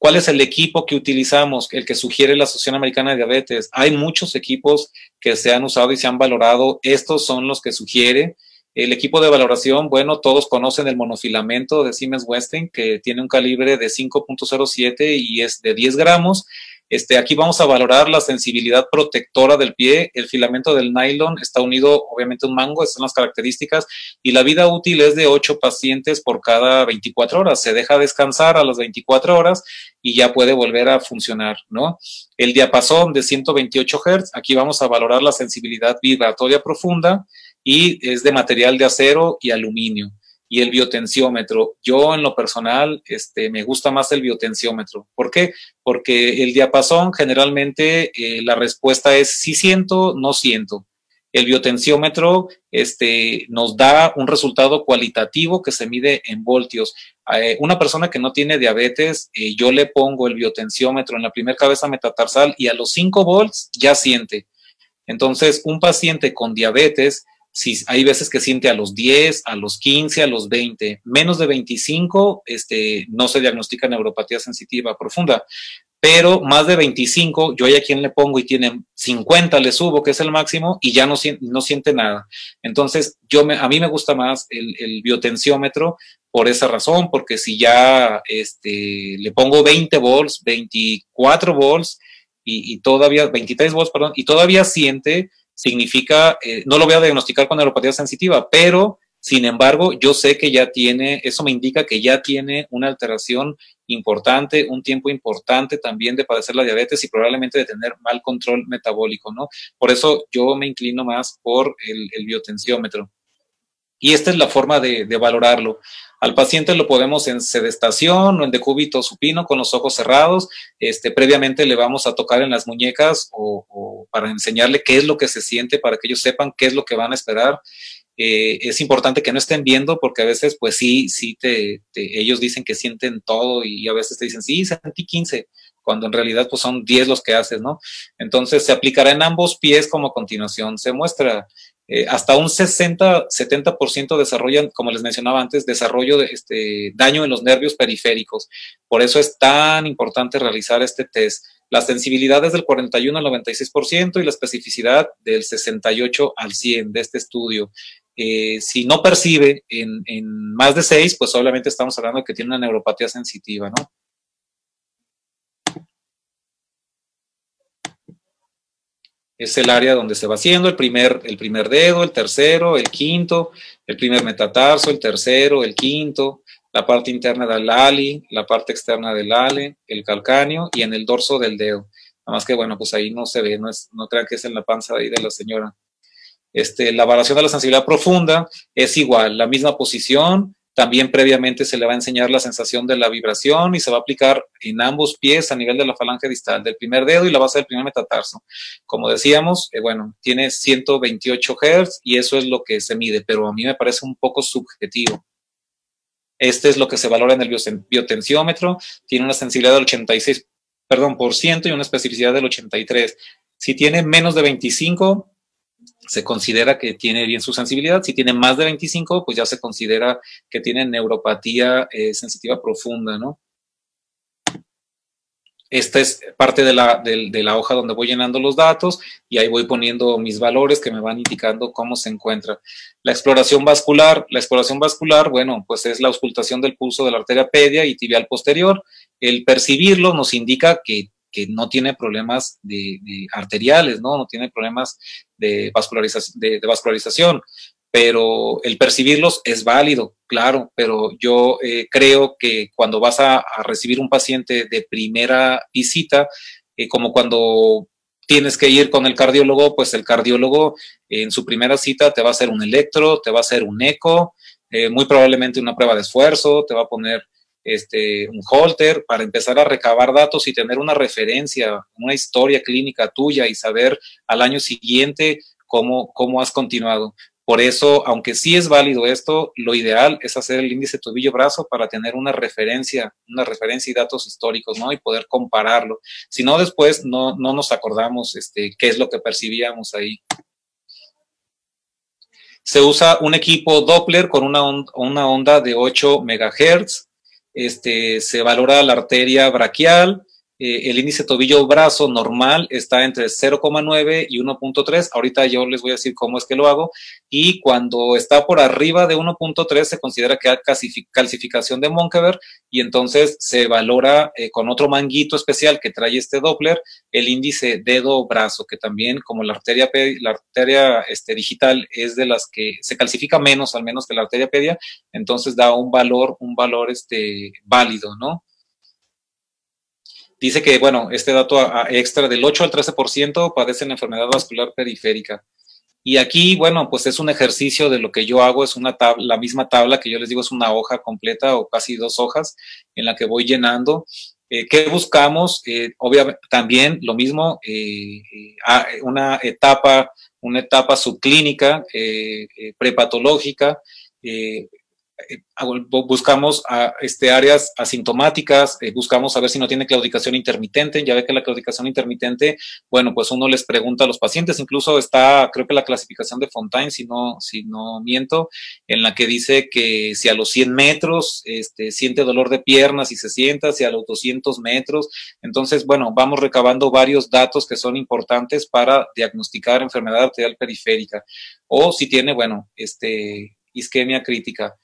Speaker 3: ¿Cuál es el equipo que utilizamos? El que sugiere la Asociación Americana de Diabetes. Hay muchos equipos que se han usado y se han valorado. Estos son los que sugiere. El equipo de valoración, bueno, todos conocen el monofilamento de Siemens Westing, que tiene un calibre de 5.07 y es de 10 gramos. Este, aquí vamos a valorar la sensibilidad protectora del pie. El filamento del nylon está unido, obviamente, a un mango, estas son las características. Y la vida útil es de 8 pacientes por cada 24 horas. Se deja descansar a las 24 horas y ya puede volver a funcionar, ¿no? El diapasón de 128 Hz, aquí vamos a valorar la sensibilidad vibratoria profunda y es de material de acero y aluminio. Y el biotensiómetro, yo en lo personal este, me gusta más el biotensiómetro. ¿Por qué? Porque el diapasón generalmente eh, la respuesta es sí siento, no siento. El biotensiómetro este, nos da un resultado cualitativo que se mide en voltios. Eh, una persona que no tiene diabetes, eh, yo le pongo el biotensiómetro en la primera cabeza metatarsal y a los 5 volts ya siente. Entonces, un paciente con diabetes si hay veces que siente a los 10, a los 15, a los 20, menos de 25, este, no se diagnostica neuropatía sensitiva profunda, pero más de 25, yo ya quien le pongo y tiene 50, le subo, que es el máximo, y ya no, no siente nada. Entonces, yo a mí me gusta más el, el biotensiómetro por esa razón, porque si ya este, le pongo 20 volts, 24 volts, y, y todavía, 23 volts, perdón, y todavía siente, significa, eh, no lo voy a diagnosticar con neuropatía sensitiva, pero sin embargo, yo sé que ya tiene, eso me indica que ya tiene una alteración importante, un tiempo importante también de padecer la diabetes y probablemente de tener mal control metabólico, ¿no? Por eso yo me inclino más por el, biotensiómetro. Y esta es la forma de, valorarlo. Al paciente lo podemos en sedestación o en decúbito supino con los ojos cerrados. Este, previamente le vamos a tocar en las muñecas o, para enseñarle qué es lo que se siente, para que ellos sepan qué es lo que van a esperar. Eh, es importante que no estén viendo porque a veces, pues sí, sí, te, te, ellos dicen que sienten todo y a veces te dicen, sí, sentí 15, cuando en realidad pues son 10 los que haces, ¿no? Entonces se aplicará en ambos pies como a continuación. Se muestra eh, hasta un 60-70% desarrollan, como les mencionaba antes, desarrollo de este, daño en los nervios periféricos. Por eso es tan importante realizar este test. La sensibilidad es del 41 al 96% y la especificidad del 68 al 100 de este estudio. Eh, si no percibe en, en, más de 6, pues obviamente estamos hablando de que tiene una neuropatía sensitiva, ¿no? Es el área donde se va haciendo el primer, el primer dedo, el tercero, el quinto, el primer metatarso, el tercero, el quinto, la parte interna del ali, la parte externa del ale, el calcáneo y en el dorso del dedo. Nada más que, bueno, pues ahí no se ve, no, no crean que es en la panza ahí de la señora. Este, la variación de la sensibilidad profunda es igual, la misma posición, también previamente se le va a enseñar la sensación de la vibración y se va a aplicar en ambos pies a nivel de la falange distal del primer dedo y la base del primer metatarso. Como decíamos, eh, bueno, tiene 128 Hz y eso es lo que se mide, pero a mí me parece un poco subjetivo. Este es lo que se valora en el biotensiómetro, tiene una sensibilidad del 86, perdón, por ciento y una especificidad del 83. Si tiene menos de 25, se considera que tiene bien su sensibilidad. Si tiene más de 25, pues ya se considera que tiene neuropatía eh, sensitiva profunda, ¿no? Esta es parte de la, de, la, hoja donde voy llenando los datos y ahí voy poniendo mis valores que me van indicando cómo se encuentra. La exploración vascular, la exploración vascular, bueno, pues es la auscultación del pulso de la arteria pedia y tibial posterior. El percibirlo nos indica que que no tiene problemas de, arteriales, ¿no? No tiene problemas de vascularización, de, vascularización, pero el percibirlos es válido, claro, pero yo eh, creo que cuando vas a, recibir un paciente de primera visita, eh, como cuando tienes que ir con el cardiólogo, pues el cardiólogo en su primera cita te va a hacer un electro, te va a hacer un eco, eh, muy probablemente una prueba de esfuerzo, te va a poner este, un holter para empezar a recabar datos y tener una referencia, una historia clínica tuya y saber al año siguiente cómo, cómo has continuado. Por eso, aunque sí es válido esto, lo ideal es hacer el índice tobillo-brazo para tener una referencia, una referencia y datos históricos, ¿no? Y poder compararlo. Si no, después no, no nos acordamos este, qué es lo que percibíamos ahí. Se usa un equipo Doppler con una, una onda de 8 MHz este, se valora la arteria braquial, eh, el índice tobillo-brazo normal está entre 0,9 y 1.3. Ahorita yo les voy a decir cómo es que lo hago. Y cuando está por arriba de 1.3 se considera que hay calcificación de Monkever y entonces se valora eh, con otro manguito especial que trae este Doppler el índice dedo-brazo, que también como la arteria, la arteria este, digital es de las que se calcifica menos, al menos que la arteria pedia, entonces da un valor, un valor este, válido, ¿no? Dice que, bueno, este dato extra del 8 al 13% padecen enfermedad vascular periférica. Y aquí, bueno, pues es un ejercicio de lo que yo hago, es una la misma tabla que yo les digo es una hoja completa o casi dos hojas en la que voy llenando. Eh, ¿Qué buscamos? Eh, obviamente, también lo mismo, eh, una etapa, una etapa subclínica, prepatológica, eh, buscamos a, este, áreas asintomáticas, eh, buscamos saber si no tiene claudicación intermitente. Ya ve que la claudicación intermitente, bueno, pues uno les pregunta a los pacientes, incluso está, creo que la clasificación de Fontaine, si no, si no miento, en la que dice que si a los 100 metros este, siente dolor de piernas y se sienta, si a los 200 metros. Entonces, bueno, vamos recabando varios datos que son importantes para diagnosticar enfermedad arterial periférica o si tiene, bueno, este, isquemia crítica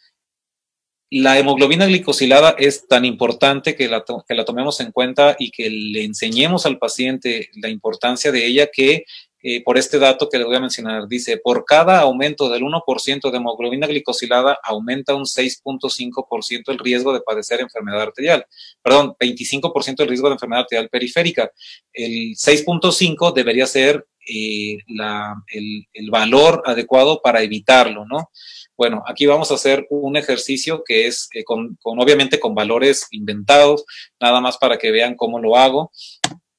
Speaker 3: la hemoglobina glicosilada es tan importante que la, que la, tomemos en cuenta y que le enseñemos al paciente la importancia de ella que eh, por este dato que le voy a mencionar, dice, por cada aumento del 1% de hemoglobina glicosilada aumenta un 6.5% el riesgo de padecer enfermedad arterial. Perdón, 25% el riesgo de enfermedad arterial periférica. El 6.5 debería ser eh, la, el, el valor adecuado para evitarlo, ¿no? Bueno, aquí vamos a hacer un ejercicio que es eh, con, obviamente con valores inventados, nada más para que vean cómo lo hago.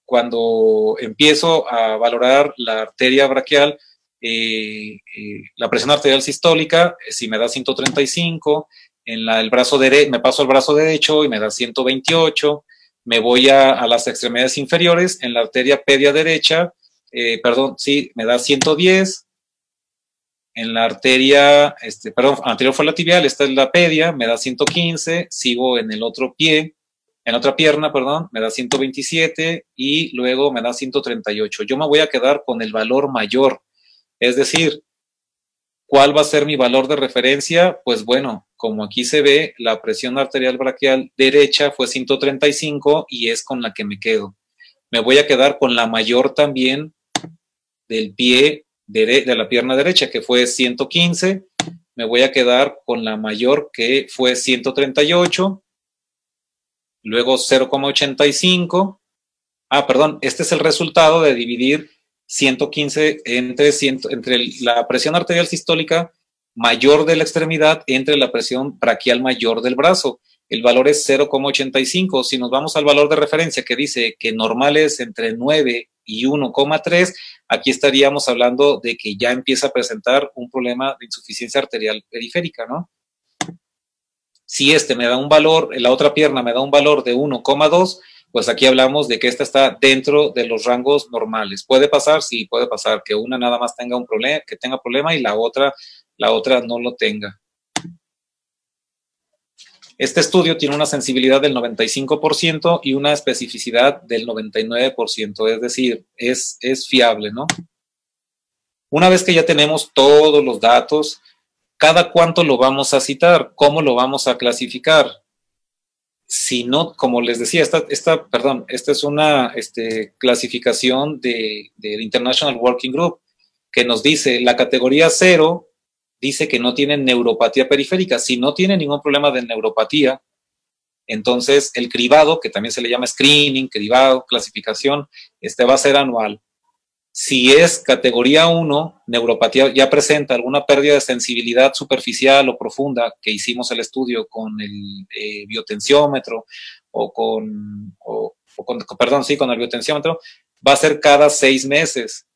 Speaker 3: Cuando empiezo a valorar la arteria braquial, eh, eh, la presión arterial sistólica, si me da 135, en el brazo derecho, me paso al brazo derecho y me da 128, me voy a, las extremidades inferiores, en la arteria pedia derecha, perdón, sí, me da 110, en la arteria, este, perdón, anterior fue la tibial, esta es la pedia, me da 115, sigo en el otro pie, en otra pierna, perdón, me da 127 y luego me da 138. Yo me voy a quedar con el valor mayor, es decir, ¿cuál va a ser mi valor de referencia? Pues bueno, como aquí se ve, la presión arterial braquial derecha fue 135 y es con la que me quedo. Me voy a quedar con la mayor también del pie de, la pierna derecha, que fue 115, me voy a quedar con la mayor que fue 138, luego 0,85. Ah, perdón, este es el resultado de dividir 115 entre, entre la presión arterial sistólica mayor de la extremidad entre la presión braquial mayor del brazo. El valor es 0,85. Si nos vamos al valor de referencia que dice que normal es entre 9 y 1,3, aquí estaríamos hablando de que ya empieza a presentar un problema de insuficiencia arterial periférica, ¿no? Si este me da un valor, la otra pierna me da un valor de 1,2, pues aquí hablamos de que esta está dentro de los rangos normales. ¿Puede pasar? Sí, puede pasar que una nada más tenga un problema, que tenga problema y la otra, la otra no lo tenga. Este estudio tiene una sensibilidad del 95% y una especificidad del 99%, es decir, es, es fiable, ¿no? Una vez que ya tenemos todos los datos, ¿cada cuánto lo vamos a citar? ¿Cómo lo vamos a clasificar? Si no, como les decía, esta, esta perdón, esta es una este, clasificación del de International Working Group que nos dice la categoría cero dice que no tienen neuropatía periférica. Si no tiene ningún problema de neuropatía, entonces el cribado, que también se le llama screening, cribado, clasificación, este va a ser anual. Si es categoría 1, neuropatía ya presenta alguna pérdida de sensibilidad superficial o profunda, que hicimos el estudio con el eh, biotensiómetro o con, o con, perdón, sí, con el biotensiómetro, va a ser cada seis meses.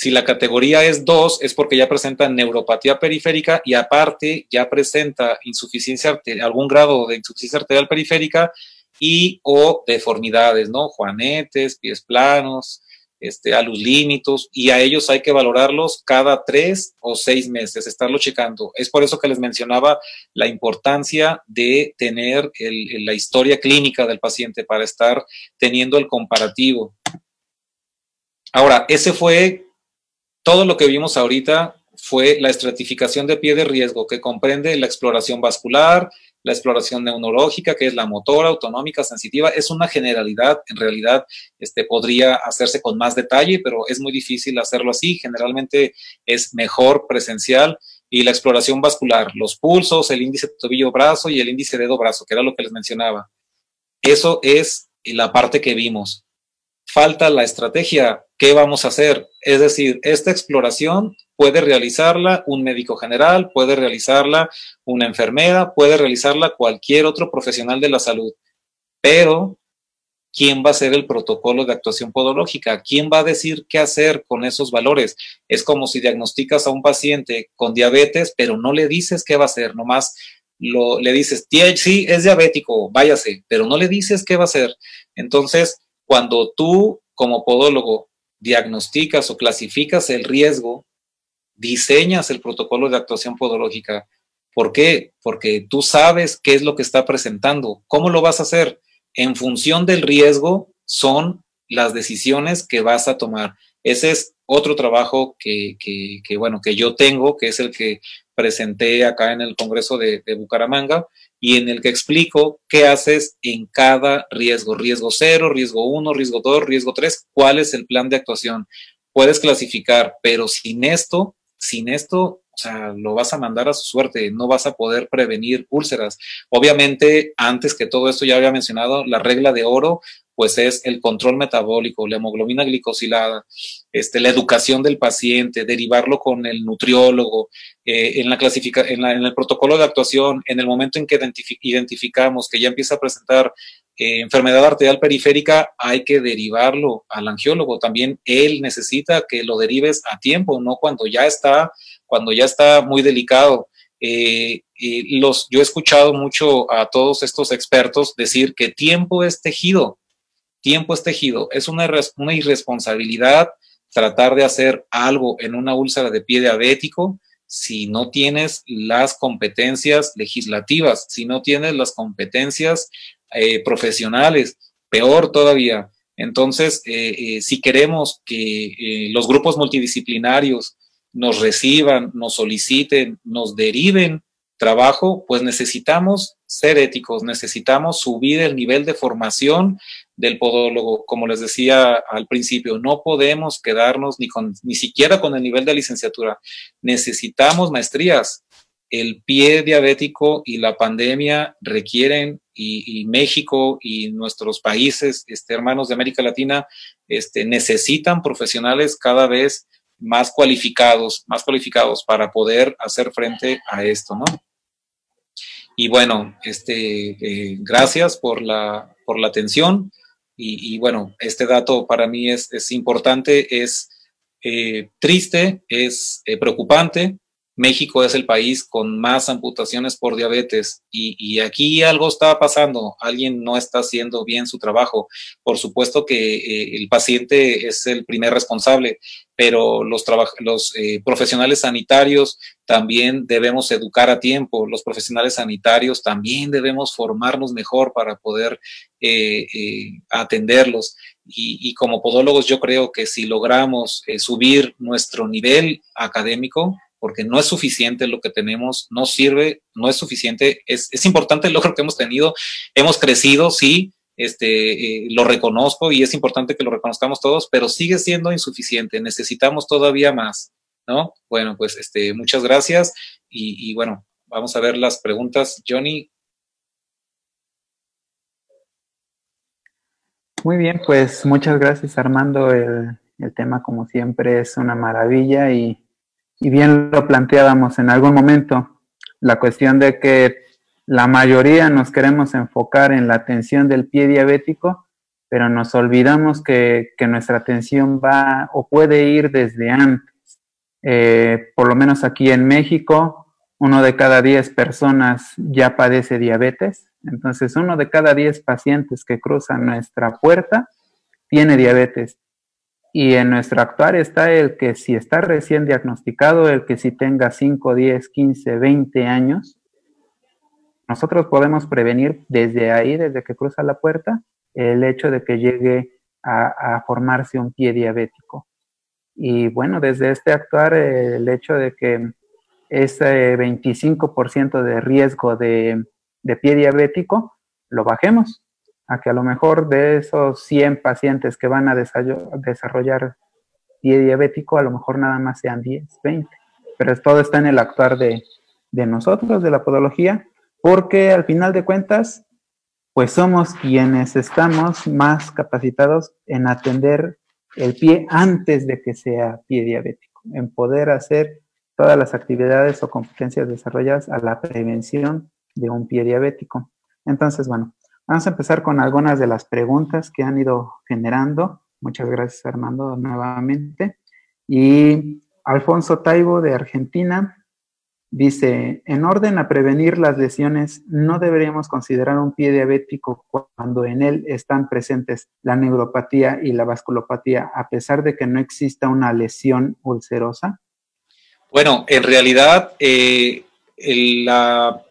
Speaker 3: Si la categoría es 2, es porque ya presenta neuropatía periférica y aparte ya presenta insuficiencia algún grado de insuficiencia arterial periférica y o deformidades, ¿no? Juanetes, pies planos, este, a los límites, y a ellos hay que valorarlos cada tres o seis meses, estarlo checando. Es por eso que les mencionaba la importancia de tener la historia clínica del paciente para estar teniendo el comparativo. Ahora, ese fue todo lo que vimos ahorita fue la estratificación de pie de riesgo, que comprende la exploración vascular, la exploración neurológica, que es la motora, autonómica, sensitiva. Es una generalidad, en realidad este, podría hacerse con más detalle, pero es muy difícil hacerlo así. Generalmente es mejor presencial. Y la exploración vascular, los pulsos, el índice tobillo-brazo y el índice dedo-brazo, que era lo que les mencionaba. Eso es la parte que vimos falta la estrategia, ¿qué vamos a hacer? Es decir, esta exploración puede realizarla un médico general, puede realizarla una enfermera, puede realizarla cualquier otro profesional de la salud, pero ¿quién va a hacer el protocolo de actuación podológica? ¿Quién va a decir qué hacer con esos valores? Es como si diagnosticas a un paciente con diabetes, pero no le dices qué va a hacer, nomás lo, le dices, sí, es diabético, váyase, pero no le dices qué va a hacer. Entonces, cuando tú como podólogo diagnosticas o clasificas el riesgo, diseñas el protocolo de actuación podológica. ¿Por qué? Porque tú sabes qué es lo que está presentando. ¿Cómo lo vas a hacer? En función del riesgo son las decisiones que vas a tomar. Ese es otro trabajo que, bueno, que yo tengo, que es el que presenté acá en el Congreso de Bucaramanga, y en el que explico qué haces en cada riesgo, riesgo 0, riesgo 1, riesgo 2, riesgo 3, cuál es el plan de actuación. Puedes clasificar, pero sin esto, sin esto, o sea, lo vas a mandar a su suerte, no vas a poder prevenir úlceras. Obviamente, antes que todo esto ya había mencionado, la regla de oro pues es el control metabólico, la hemoglobina glicosilada, este, la educación del paciente, derivarlo con el nutriólogo, eh, en, la clasifica en, el protocolo de actuación, en el momento en que identificamos que ya empieza a presentar eh, enfermedad arterial periférica, hay que derivarlo al angiólogo. También él necesita que lo derives a tiempo, no cuando ya está, cuando ya está muy delicado. Eh, los, yo he escuchado mucho a todos estos expertos decir que tiempo es tejido tiempo es tejido. Es una, irresponsabilidad tratar de hacer algo en una úlcera de pie diabético si no tienes las competencias legislativas, si no tienes las competencias eh, profesionales, peor todavía. Entonces, eh, eh, si queremos que los grupos multidisciplinarios nos reciban, nos soliciten, nos deriven trabajo, pues necesitamos ser éticos, necesitamos subir el nivel de formación del podólogo. Como les decía al principio, no podemos quedarnos ni, con, ni siquiera con el nivel de licenciatura. Necesitamos maestrías. el pie diabético y la pandemia requieren, y, México y nuestros países, este, hermanos de América Latina, este, necesitan profesionales cada vez más cualificados, más cualificados para poder hacer frente a esto, ¿no? Y bueno, este, eh, gracias por la, por la atención. Y, bueno, este dato para mí es, es importante, es eh, triste, es eh, preocupante, México es el país con más amputaciones por diabetes y, aquí algo está pasando, alguien no está haciendo bien su trabajo. Por supuesto que eh, el paciente es el primer responsable, pero los, los profesionales sanitarios también debemos educar a tiempo, los profesionales sanitarios también debemos formarnos mejor para poder eh, atenderlos. Y, como podólogos yo creo que si logramos subir nuestro nivel académico, porque no es suficiente lo que tenemos, no sirve, no es suficiente. Es, es importante el logro que hemos tenido, hemos crecido, sí, este, eh, lo reconozco y es importante que lo reconozcamos todos, pero sigue siendo insuficiente, necesitamos todavía más, ¿no? Bueno, pues este, muchas gracias y, bueno, vamos a ver las preguntas. Johnny.
Speaker 1: Muy bien, pues muchas gracias Armando. El, el tema como siempre es una maravilla y y bien lo planteábamos en algún momento, la cuestión de que la mayoría nos queremos enfocar en la atención del pie diabético, pero nos olvidamos que, nuestra atención va o puede ir desde antes. Eh, por lo menos aquí en México, uno de cada diez personas ya padece diabetes. Entonces, uno de cada diez pacientes que cruzan nuestra puerta tiene diabetes. Y en nuestro actuar está el que si está recién diagnosticado, el que si tenga 5, 10, 15, 20 años, nosotros podemos prevenir desde ahí, desde que cruza la puerta, el hecho de que llegue a, formarse un pie diabético. Y bueno, desde este actuar, el hecho de que ese 25% de riesgo de, de pie diabético lo bajemos a que a lo mejor de esos 100 pacientes que van a desarrollar pie diabético, a lo mejor nada más sean 10, 20. Pero todo está en el actuar de, nosotros, de la podología, porque al final de cuentas, pues somos quienes estamos más capacitados en atender el pie antes de que sea pie diabético, en poder hacer todas las actividades o competencias desarrolladas a la prevención de un pie diabético. Entonces, bueno, Vamos a empezar con algunas de las preguntas que han ido generando. Muchas gracias, Armando, nuevamente. Y Alfonso Taibo, de Argentina, dice, en orden a prevenir las lesiones, ¿no deberíamos considerar un pie diabético cuando en él están presentes la neuropatía y la vasculopatía, a pesar de que no exista una lesión ulcerosa?
Speaker 3: Bueno, en realidad, eh, la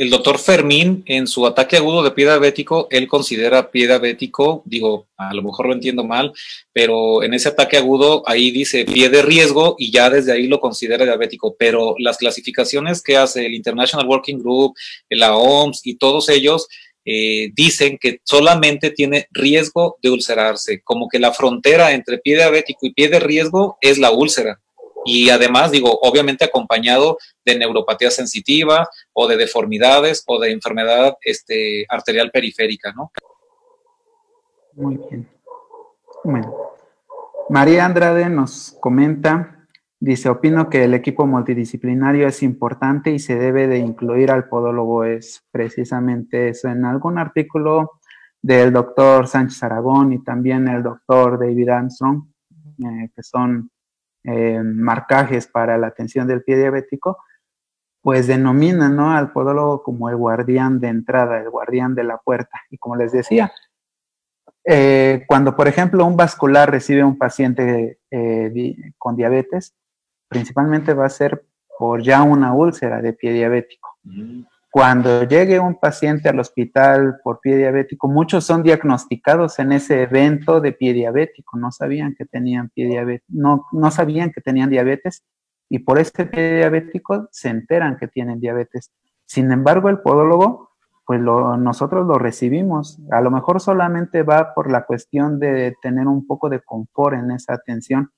Speaker 3: el doctor Fermín, en su ataque agudo de pie diabético, él considera pie diabético, digo, a lo mejor lo entiendo mal, pero en ese ataque agudo ahí dice pie de riesgo y ya desde ahí lo considera diabético. Pero las clasificaciones que hace el International Working Group, la OMS y todos ellos, eh, dicen que solamente tiene riesgo de ulcerarse, como que la frontera entre pie diabético y pie de riesgo es la úlcera y además, digo, obviamente acompañado de neuropatía sensitiva o de deformidades o de enfermedad este, arterial periférica, ¿no?
Speaker 1: Muy bien. Bueno, María Andrade nos comenta, dice, opino que el equipo multidisciplinario es importante y se debe de incluir al podólogo, es precisamente eso. En algún artículo del doctor Sánchez Aragón y también el doctor David Armstrong, eh, que son eh, marcajes para la atención del pie diabético, pues denominan ¿no? al podólogo como el guardián de entrada, el guardián de la puerta. Y como les decía, eh, cuando por ejemplo un vascular recibe un paciente eh, con diabetes, principalmente va a ser por ya una úlcera de pie diabético. Cuando llegue un paciente al hospital por pie diabético, muchos son diagnosticados en ese evento de pie diabético, no sabían que tenían pie diabético, no, no sabían que tenían diabetes y por ese pie diabético se enteran que tienen diabetes. Sin embargo, el podólogo, pues nosotros lo recibimos. A lo mejor solamente va por la cuestión de tener un poco de confort en esa atención,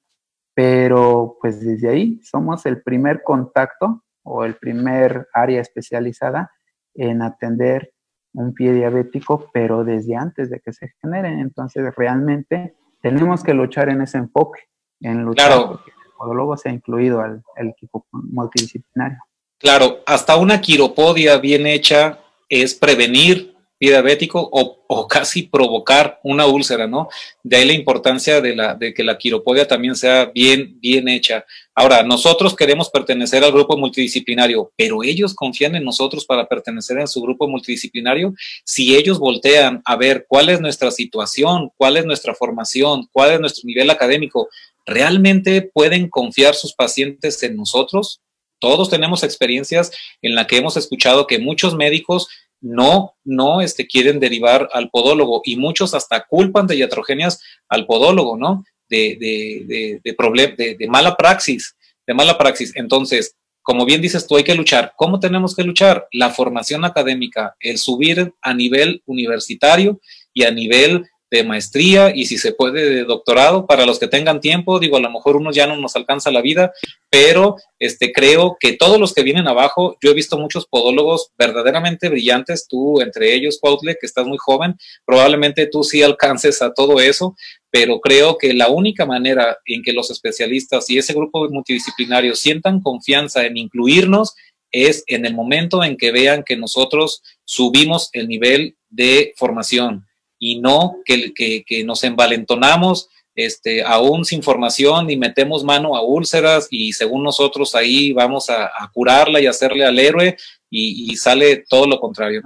Speaker 1: pero pues desde ahí somos el primer contacto o el primer área especializada en atender un pie diabético, pero desde antes de que se genere. Entonces, realmente tenemos que luchar en ese enfoque, en luchar
Speaker 3: claro.
Speaker 1: porque el podólogo sea incluido al, al equipo multidisciplinario.
Speaker 3: Claro, hasta una quiropodia bien hecha es prevenir diabético o, casi provocar una úlcera, ¿no? De ahí la importancia de, de que la quiropodia también sea bien, bien hecha. Ahora, nosotros queremos pertenecer al grupo multidisciplinario, pero ellos confían en nosotros para pertenecer a su grupo multidisciplinario. Si ellos voltean a ver cuál es nuestra situación, cuál es nuestra formación, cuál es nuestro nivel académico, ¿realmente pueden confiar sus pacientes en nosotros? Todos tenemos experiencias en la que hemos escuchado que muchos médicos no, no este, quieren derivar al podólogo y muchos hasta culpan de iatrogenias al podólogo, ¿no? De, de, de, de, mala praxis, de mala praxis. Entonces, como bien dices tú, hay que luchar. ¿Cómo tenemos que luchar? La formación académica, el subir a nivel universitario y a nivel de maestría y si se puede de doctorado para los que tengan tiempo, digo, a lo mejor unos ya no nos alcanza la vida, pero este creo que todos los que vienen abajo, yo he visto muchos podólogos verdaderamente brillantes, tú entre ellos, Cuautle, que estás muy joven, probablemente tú sí alcances a todo eso, pero creo que la única manera en que los especialistas y ese grupo multidisciplinario sientan confianza en incluirnos es en el momento en que vean que nosotros subimos el nivel de formación y no que, que, nos envalentonamos este, aún sin formación y metemos mano a úlceras y según nosotros ahí vamos a, curarla y hacerle al héroe y, sale todo lo contrario.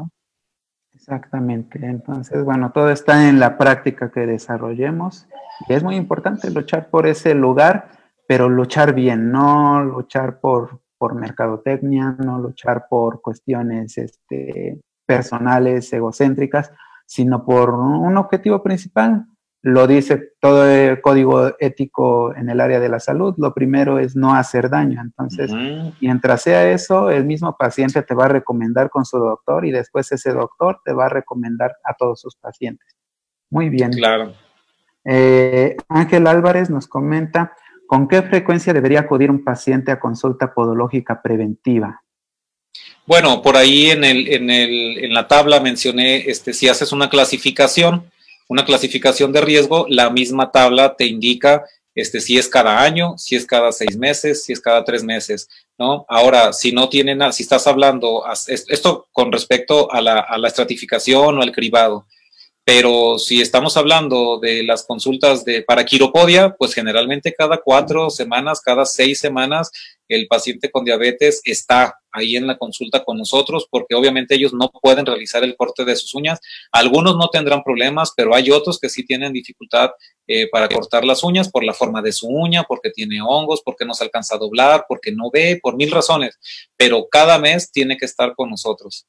Speaker 1: Exactamente. Entonces, bueno, todo está en la práctica que desarrollemos y es muy importante luchar por ese lugar, pero luchar bien, no luchar por, por mercadotecnia, no luchar por cuestiones este, personales, egocéntricas, sino por un objetivo principal. Lo dice todo el código ético en el área de la salud. Lo primero es no hacer daño. Entonces, uh -huh. mientras sea eso, el mismo paciente te va a recomendar con su doctor y después ese doctor te va a recomendar a todos sus pacientes. Muy bien.
Speaker 3: Claro.
Speaker 1: Eh, Ángel Álvarez nos comenta, ¿con qué frecuencia debería acudir un paciente a consulta podológica preventiva?
Speaker 3: Bueno, por ahí en, el, en, el, en la tabla mencioné, este, si haces una clasificación, una clasificación de riesgo, la misma tabla te indica este, si es cada año, si es cada seis meses, si es cada tres meses, ¿no? Ahora, si no tienen, si estás hablando, esto con respecto a la, a la estratificación o al cribado, pero si estamos hablando de las consultas de para quiropodia, pues generalmente cada cuatro semanas, cada seis semanas, el paciente con diabetes está ahí en la consulta con nosotros, porque obviamente ellos no pueden realizar el corte de sus uñas. Algunos no tendrán problemas, pero hay otros que sí tienen dificultad eh, para cortar las uñas por la forma de su uña, porque tiene hongos, porque no se alcanza a doblar, porque no ve, por mil razones. Pero cada mes tiene que estar con nosotros.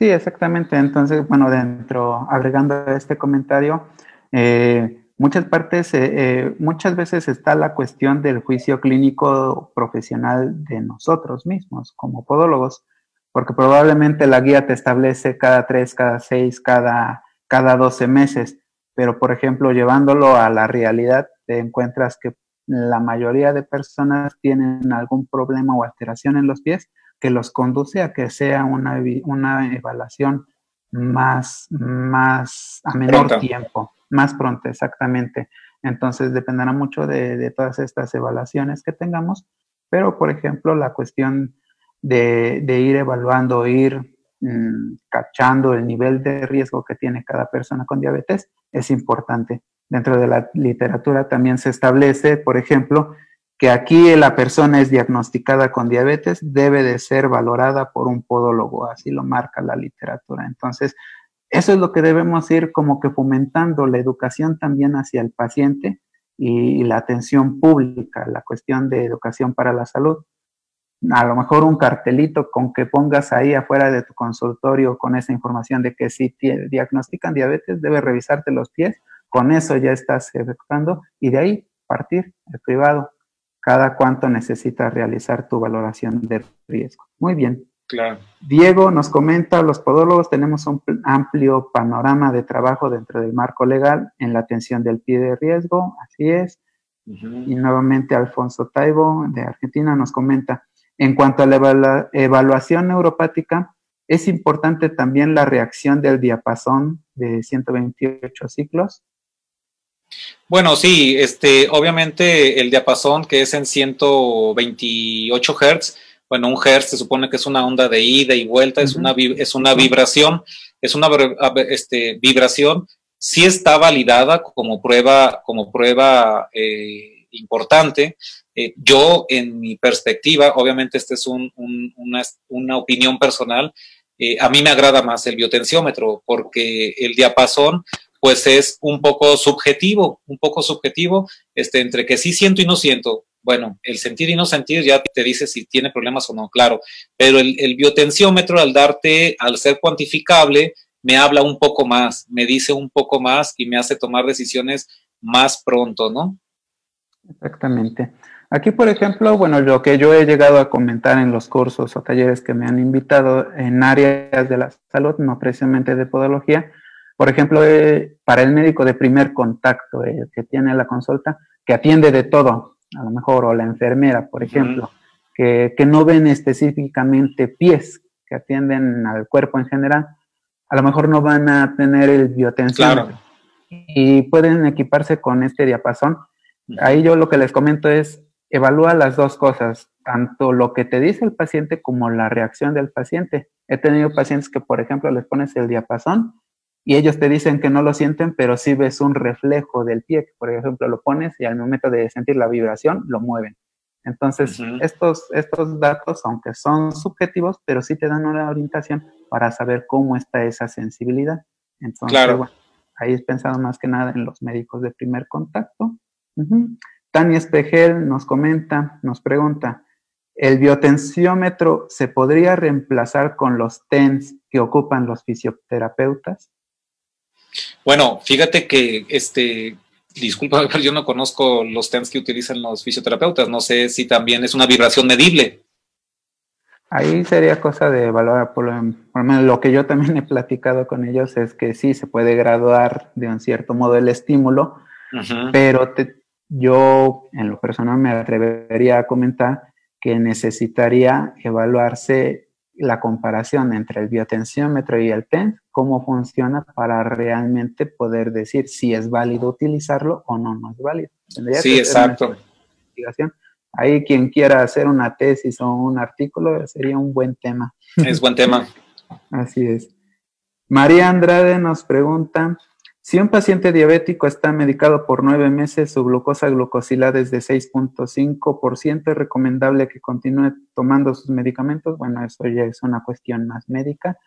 Speaker 1: Sí, exactamente. Entonces, bueno, dentro, agregando este comentario, eh, muchas partes, eh, eh, muchas veces está la cuestión del juicio clínico profesional de nosotros mismos como podólogos, porque probablemente la guía te establece cada tres, cada seis, cada, cada 12 meses, pero por ejemplo, llevándolo a la realidad, te encuentras que la mayoría de personas tienen algún problema o alteración en los pies que los conduce a que sea una, una evaluación más, más a menor pronto. tiempo, más pronto, exactamente. Entonces dependerá mucho de, de, todas estas evaluaciones que tengamos, pero por ejemplo la cuestión de, de ir evaluando, ir mmm, cachando el nivel de riesgo que tiene cada persona con diabetes es importante. Dentro de la literatura también se establece, por ejemplo, que aquí la persona es diagnosticada con diabetes, debe de ser valorada por un podólogo, así lo marca la literatura. Entonces, eso es lo que debemos ir como que fomentando, la educación también hacia el paciente y, la atención pública, la cuestión de educación para la salud. A lo mejor un cartelito con que pongas ahí afuera de tu consultorio con esa información de que si te diagnostican diabetes, debe revisarte los pies, con eso ya estás efectuando y de ahí partir el privado cada cuánto necesitas realizar tu valoración de riesgo. Muy bien.
Speaker 3: Claro.
Speaker 1: Diego nos comenta, los podólogos tenemos un amplio panorama de trabajo dentro del marco legal en la atención del pie de riesgo, así es. Uh -huh. Y nuevamente Alfonso Taibo de Argentina nos comenta, En cuanto a la evaluación neuropática, es importante también la reacción del diapasón de 128 ciclos.
Speaker 3: Bueno, sí, este, obviamente el diapasón que es en 128 Hz, bueno, un Hertz se supone que es una onda de ida y vuelta, es, una, es una vibración, es una este, vibración, sí está validada como prueba, como prueba eh, importante. Eh, yo, en mi perspectiva, obviamente esta es una, una, opinión personal, eh, a mí me agrada más el biotensiómetro porque el diapasón pues es un poco subjetivo, un poco subjetivo, este, entre que sí siento y no siento. Bueno, el sentir y no sentir ya te dice si tiene problemas o no, claro, pero el, biotensiómetro al darte, al ser cuantificable, me habla un poco más, me dice un poco más y me hace tomar decisiones más pronto, ¿no?
Speaker 1: Exactamente. Aquí, por ejemplo, bueno, lo que yo he llegado a comentar en los cursos o talleres que me han invitado en áreas de la salud, no precisamente de podología, por ejemplo, eh, para el médico de primer contacto eh, que tiene la consulta, que atiende de todo, a lo mejor, o la enfermera, por ejemplo, que, que, no ven específicamente pies, que atienden al cuerpo en general, a lo mejor no van a tener el biotensión y pueden equiparse con este diapasón. Ahí yo lo que les comento es, evalúa las dos cosas, tanto lo que te dice el paciente como la reacción del paciente. He tenido pacientes que, por ejemplo, les pones el diapasón y ellos te dicen que no lo sienten, pero sí ves un reflejo del pie. Por ejemplo, lo pones y al momento de sentir la vibración, lo mueven. Entonces, estos, estos datos, aunque son subjetivos, pero sí te dan una orientación para saber cómo está esa sensibilidad. Entonces, bueno, ahí es pensado más que nada en los médicos de primer contacto. Tania Espejel nos comenta, nos pregunta, ¿el biotensiómetro se podría reemplazar con los TENS que ocupan los fisioterapeutas?
Speaker 3: Bueno, fíjate que este disculpa, yo no conozco los TENS que utilizan los fisioterapeutas. No sé si también es una vibración medible.
Speaker 1: Ahí sería cosa de evaluar, por, lo menos lo que yo también he platicado con ellos es que sí, se puede graduar de un cierto modo el estímulo, pero yo en lo personal me atrevería a comentar que necesitaría evaluarse la comparación entre el biotensiómetro y el PEN, cómo funciona para realmente poder decir si es válido utilizarlo o no, no es válido.
Speaker 3: sí, exacto.
Speaker 1: Ahí quien quiera hacer una tesis o un artículo sería un buen tema.
Speaker 3: Es buen tema.
Speaker 1: Así es. María Andrade nos pregunta, si un paciente diabético está medicado por nueve meses, su glucosa glucosilada es de 6.5%, ¿es recomendable que continúe tomando sus medicamentos? Bueno, eso ya es una cuestión más médica.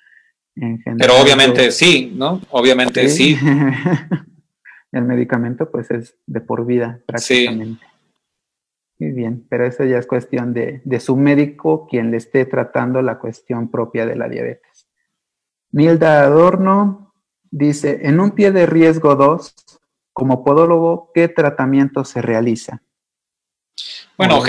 Speaker 3: Pero obviamente sí, ¿no? Obviamente sí.
Speaker 1: El medicamento pues es de por vida prácticamente. Muy bien, pero eso ya es cuestión de, de su médico quien le esté tratando la cuestión propia de la diabetes. Nilda Adorno Dice, en un pie de riesgo 2, como podólogo, ¿qué tratamiento se realiza?
Speaker 3: Bueno,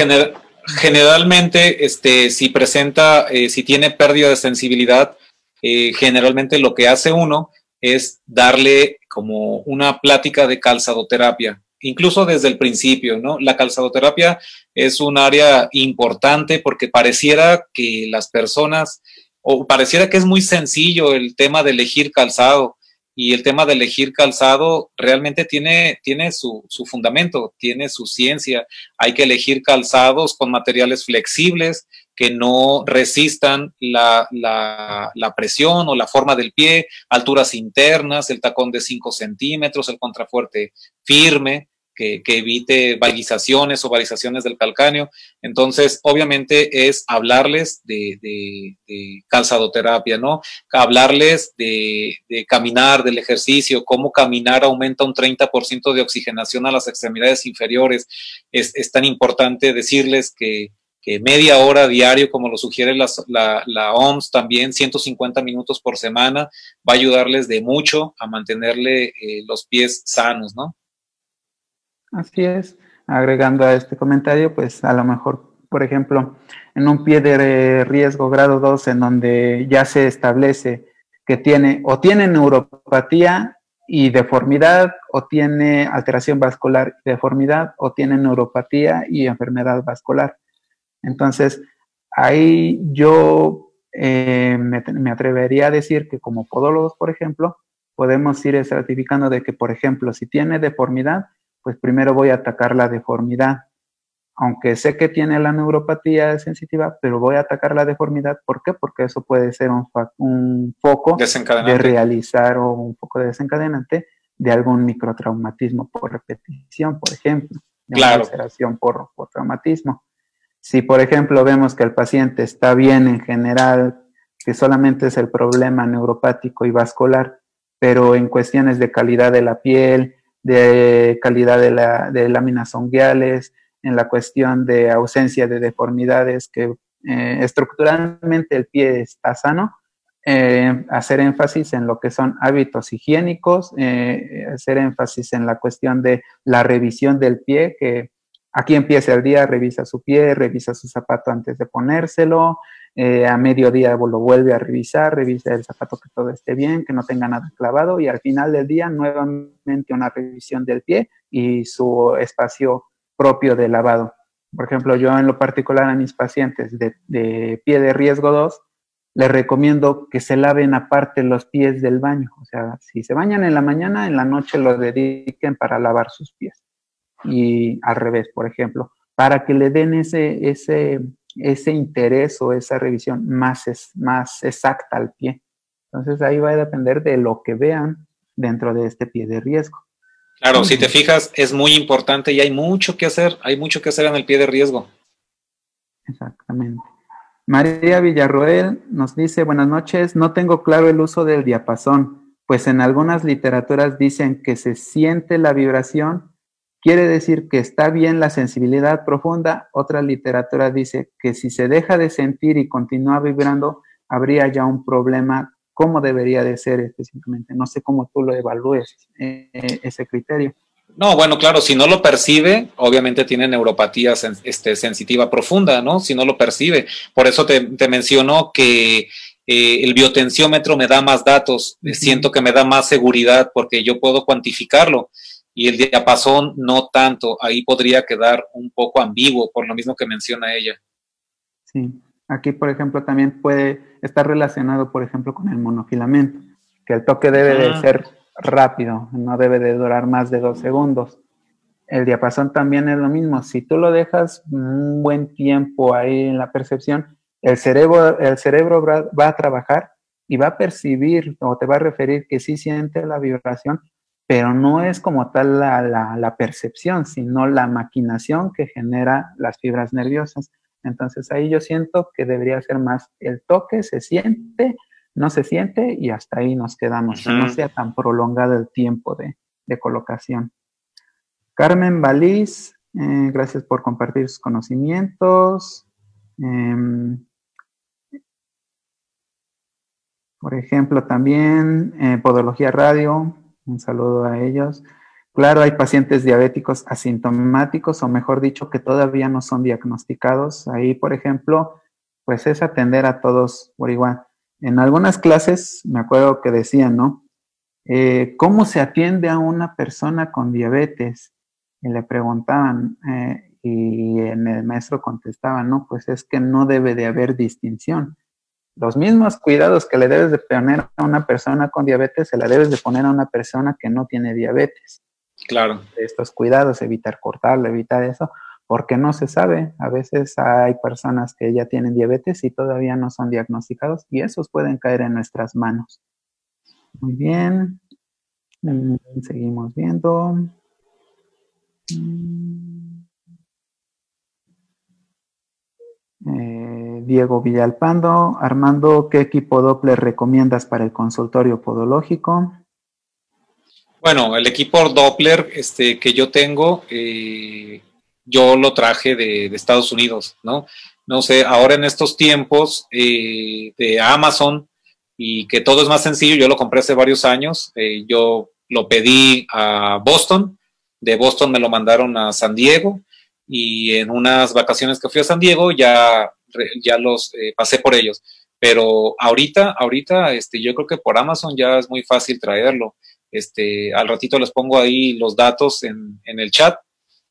Speaker 3: generalmente, este, si presenta, eh, si tiene pérdida de sensibilidad, eh, generalmente lo que hace uno es darle como una plática de calzadoterapia, incluso desde el principio, ¿no? La calzadoterapia es un área importante porque pareciera que las personas, o pareciera que es muy sencillo el tema de elegir calzado, y el tema de elegir calzado realmente tiene, tiene su, su, fundamento, tiene su ciencia. Hay que elegir calzados con materiales flexibles que no resistan la, la, la presión o la forma del pie, alturas internas, el tacón de 5 centímetros, el contrafuerte firme que, evite valgizaciones o varizaciones del calcáneo. Entonces, obviamente es hablarles de, calzadoterapia, ¿no? Hablarles de, caminar, del ejercicio, cómo caminar aumenta un 30% de oxigenación a las extremidades inferiores. Es, tan importante decirles que, media hora diario, como lo sugiere la, OMS, también 150 minutos por semana, va a ayudarles de mucho a mantenerle eh, los pies sanos, ¿no?
Speaker 1: Así es. Agregando a este comentario, pues a lo mejor, por ejemplo, en un pie de riesgo grado 2 en donde ya se establece que tiene o tiene neuropatía y deformidad o tiene alteración vascular y deformidad o tiene neuropatía y enfermedad vascular. Entonces, ahí yo eh, me, atrevería a decir que como podólogos, por ejemplo, podemos ir estratificando de que, por ejemplo, si tiene deformidad, pues primero voy a atacar la deformidad. Aunque sé que tiene la neuropatía sensitiva, pero voy a atacar la deformidad. ¿Por qué? Porque eso puede ser un, un foco de realizar o un foco de desencadenante de algún microtraumatismo por repetición, por ejemplo, de
Speaker 3: claro.
Speaker 1: una por, por traumatismo. Si, por ejemplo, vemos que el paciente está bien en general, que solamente es el problema neuropático y vascular, pero en cuestiones de calidad de la piel, de calidad de, la, de láminas unguiales, en la cuestión de ausencia de deformidades, que eh, estructuralmente el pie está sano, eh, hacer énfasis en lo que son hábitos higiénicos, eh, hacer énfasis en la cuestión de la revisión del pie, que Aquí empieza el día, revisa su pie, revisa su zapato antes de ponérselo, eh, a mediodía lo vuelve a revisar, revisa el zapato que todo esté bien, que no tenga nada clavado y al final del día nuevamente una revisión del pie y su espacio propio de lavado. Por ejemplo, yo en lo particular a mis pacientes de, de pie de riesgo 2, les recomiendo que se laven aparte los pies del baño. O sea, si se bañan en la mañana, en la noche lo dediquen para lavar sus pies y al revés, por ejemplo, para que le den ese, ese, ese interés o esa revisión más, es, más exacta al pie. Entonces ahí va a depender de lo que vean dentro de este pie de riesgo.
Speaker 3: Claro, si te fijas, es muy importante y hay mucho que hacer, hay mucho que hacer en el pie de riesgo.
Speaker 1: Exactamente. María Villarroel nos dice, buenas noches, no tengo claro el uso del diapasón, pues en algunas literaturas dicen que se siente la vibración Quiere decir que está bien la sensibilidad profunda. Otra literatura dice que si se deja de sentir y continúa vibrando, habría ya un problema. ¿Cómo debería de ser específicamente? No sé cómo tú lo evalúes, eh, ese criterio.
Speaker 3: No, bueno, claro, si no lo percibe, obviamente tiene neuropatía este, sensitiva profunda, ¿no? Si no lo percibe. Por eso te, menciono que eh, el biotensiómetro me da más datos, siento que me da más seguridad porque yo puedo cuantificarlo y el diapasón no tanto. Ahí podría quedar un poco ambiguo por lo mismo que menciona ella.
Speaker 1: Sí, aquí por ejemplo también puede estar relacionado por ejemplo con el monofilamento, que el toque debe de ser rápido, no debe de durar más de dos segundos. El diapasón también es lo mismo, si tú lo dejas un buen tiempo ahí en la percepción, el cerebro, el cerebro va a trabajar y va a percibir o te va a referir que sí siente la vibración, pero no es como tal la, percepción, sino la maquinación que genera las fibras nerviosas. Entonces ahí yo siento que debería ser más el toque, se siente, no se siente y hasta ahí nos quedamos, que no sea tan prolongado el tiempo de, colocación. Carmen Baliz, eh, gracias por compartir sus conocimientos. Em, por ejemplo, también eh, Podología Radio, un saludo a ellos. Claro, hay pacientes diabéticos asintomáticos, o mejor dicho, que todavía no son diagnosticados. Ahí, por ejemplo, pues es atender a todos por igual. En algunas clases me acuerdo que decían, ¿no? Eh, ¿Cómo se atiende a una persona con diabetes? Y le preguntaban, eh, y el maestro contestaba, no, pues es que no debe de haber distinción los mismos cuidados que le debes de poner a una persona con diabetes, se la debes de poner a una persona que no tiene diabetes.
Speaker 3: Claro.
Speaker 1: Estos cuidados, evitar cortarlo, evitar eso, porque no se sabe. A veces hay personas que ya tienen diabetes y todavía no son diagnosticados y esos pueden caer en nuestras manos. Muy bien. Mm, seguimos viendo. Mm. Eh, Diego Villalpando. Armando, ¿qué equipo Doppler recomiendas para el consultorio podológico?
Speaker 3: Bueno, el equipo Doppler este, que yo tengo, eh, yo lo traje de, Estados Unidos, ¿no? No sé, ahora en estos tiempos eh, de Amazon y que todo es más sencillo, yo lo compré hace varios años, yo lo pedí a Boston, de Boston me lo mandaron a San Diego, y en unas vacaciones que fui a San Diego ya, ya los eh, pasé por ellos. Pero ahorita, ahorita, este, yo creo que por Amazon ya es muy fácil traerlo. Este, al ratito les pongo ahí los datos en, en el chat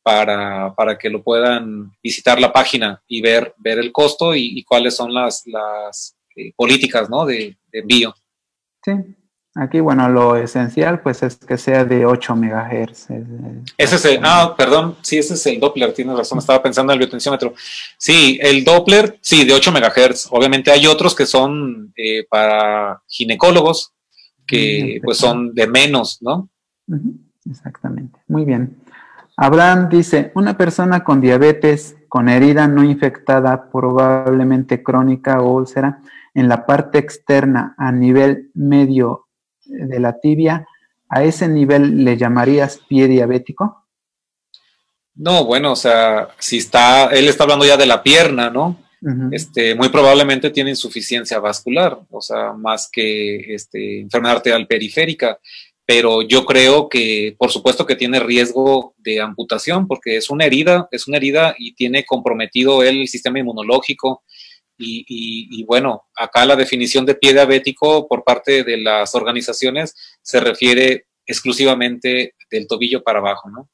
Speaker 3: para, para, que lo puedan visitar la página y ver, ver el costo y, cuáles son las, las eh, políticas ¿no? de, envío.
Speaker 1: Sí, aquí bueno, lo esencial pues es que sea de 8 megahertz.
Speaker 3: Ese es el, ah, perdón, sí, ese es el Doppler, tienes razón, estaba pensando en el biotensiómetro. Sí, el Doppler, sí, de 8 megahertz. Obviamente hay otros que son eh, para ginecólogos, que pues son de menos, ¿no?
Speaker 1: Exactamente, muy bien. Abraham dice, una persona con diabetes, con herida no infectada, probablemente crónica o úlcera, en la parte externa a nivel medio de la tibia, ¿a ese nivel le llamarías pie diabético?
Speaker 3: No, bueno, o sea, si está, él está hablando ya de la pierna, ¿no? este, muy probablemente tiene insuficiencia vascular, o sea, más que este, enfermedad arterial periférica pero yo creo que por supuesto que tiene riesgo de amputación porque es una herida, es una herida y tiene comprometido el sistema inmunológico. Y, bueno, acá la definición de pie diabético por parte de las organizaciones se refiere exclusivamente del tobillo para abajo, ¿no?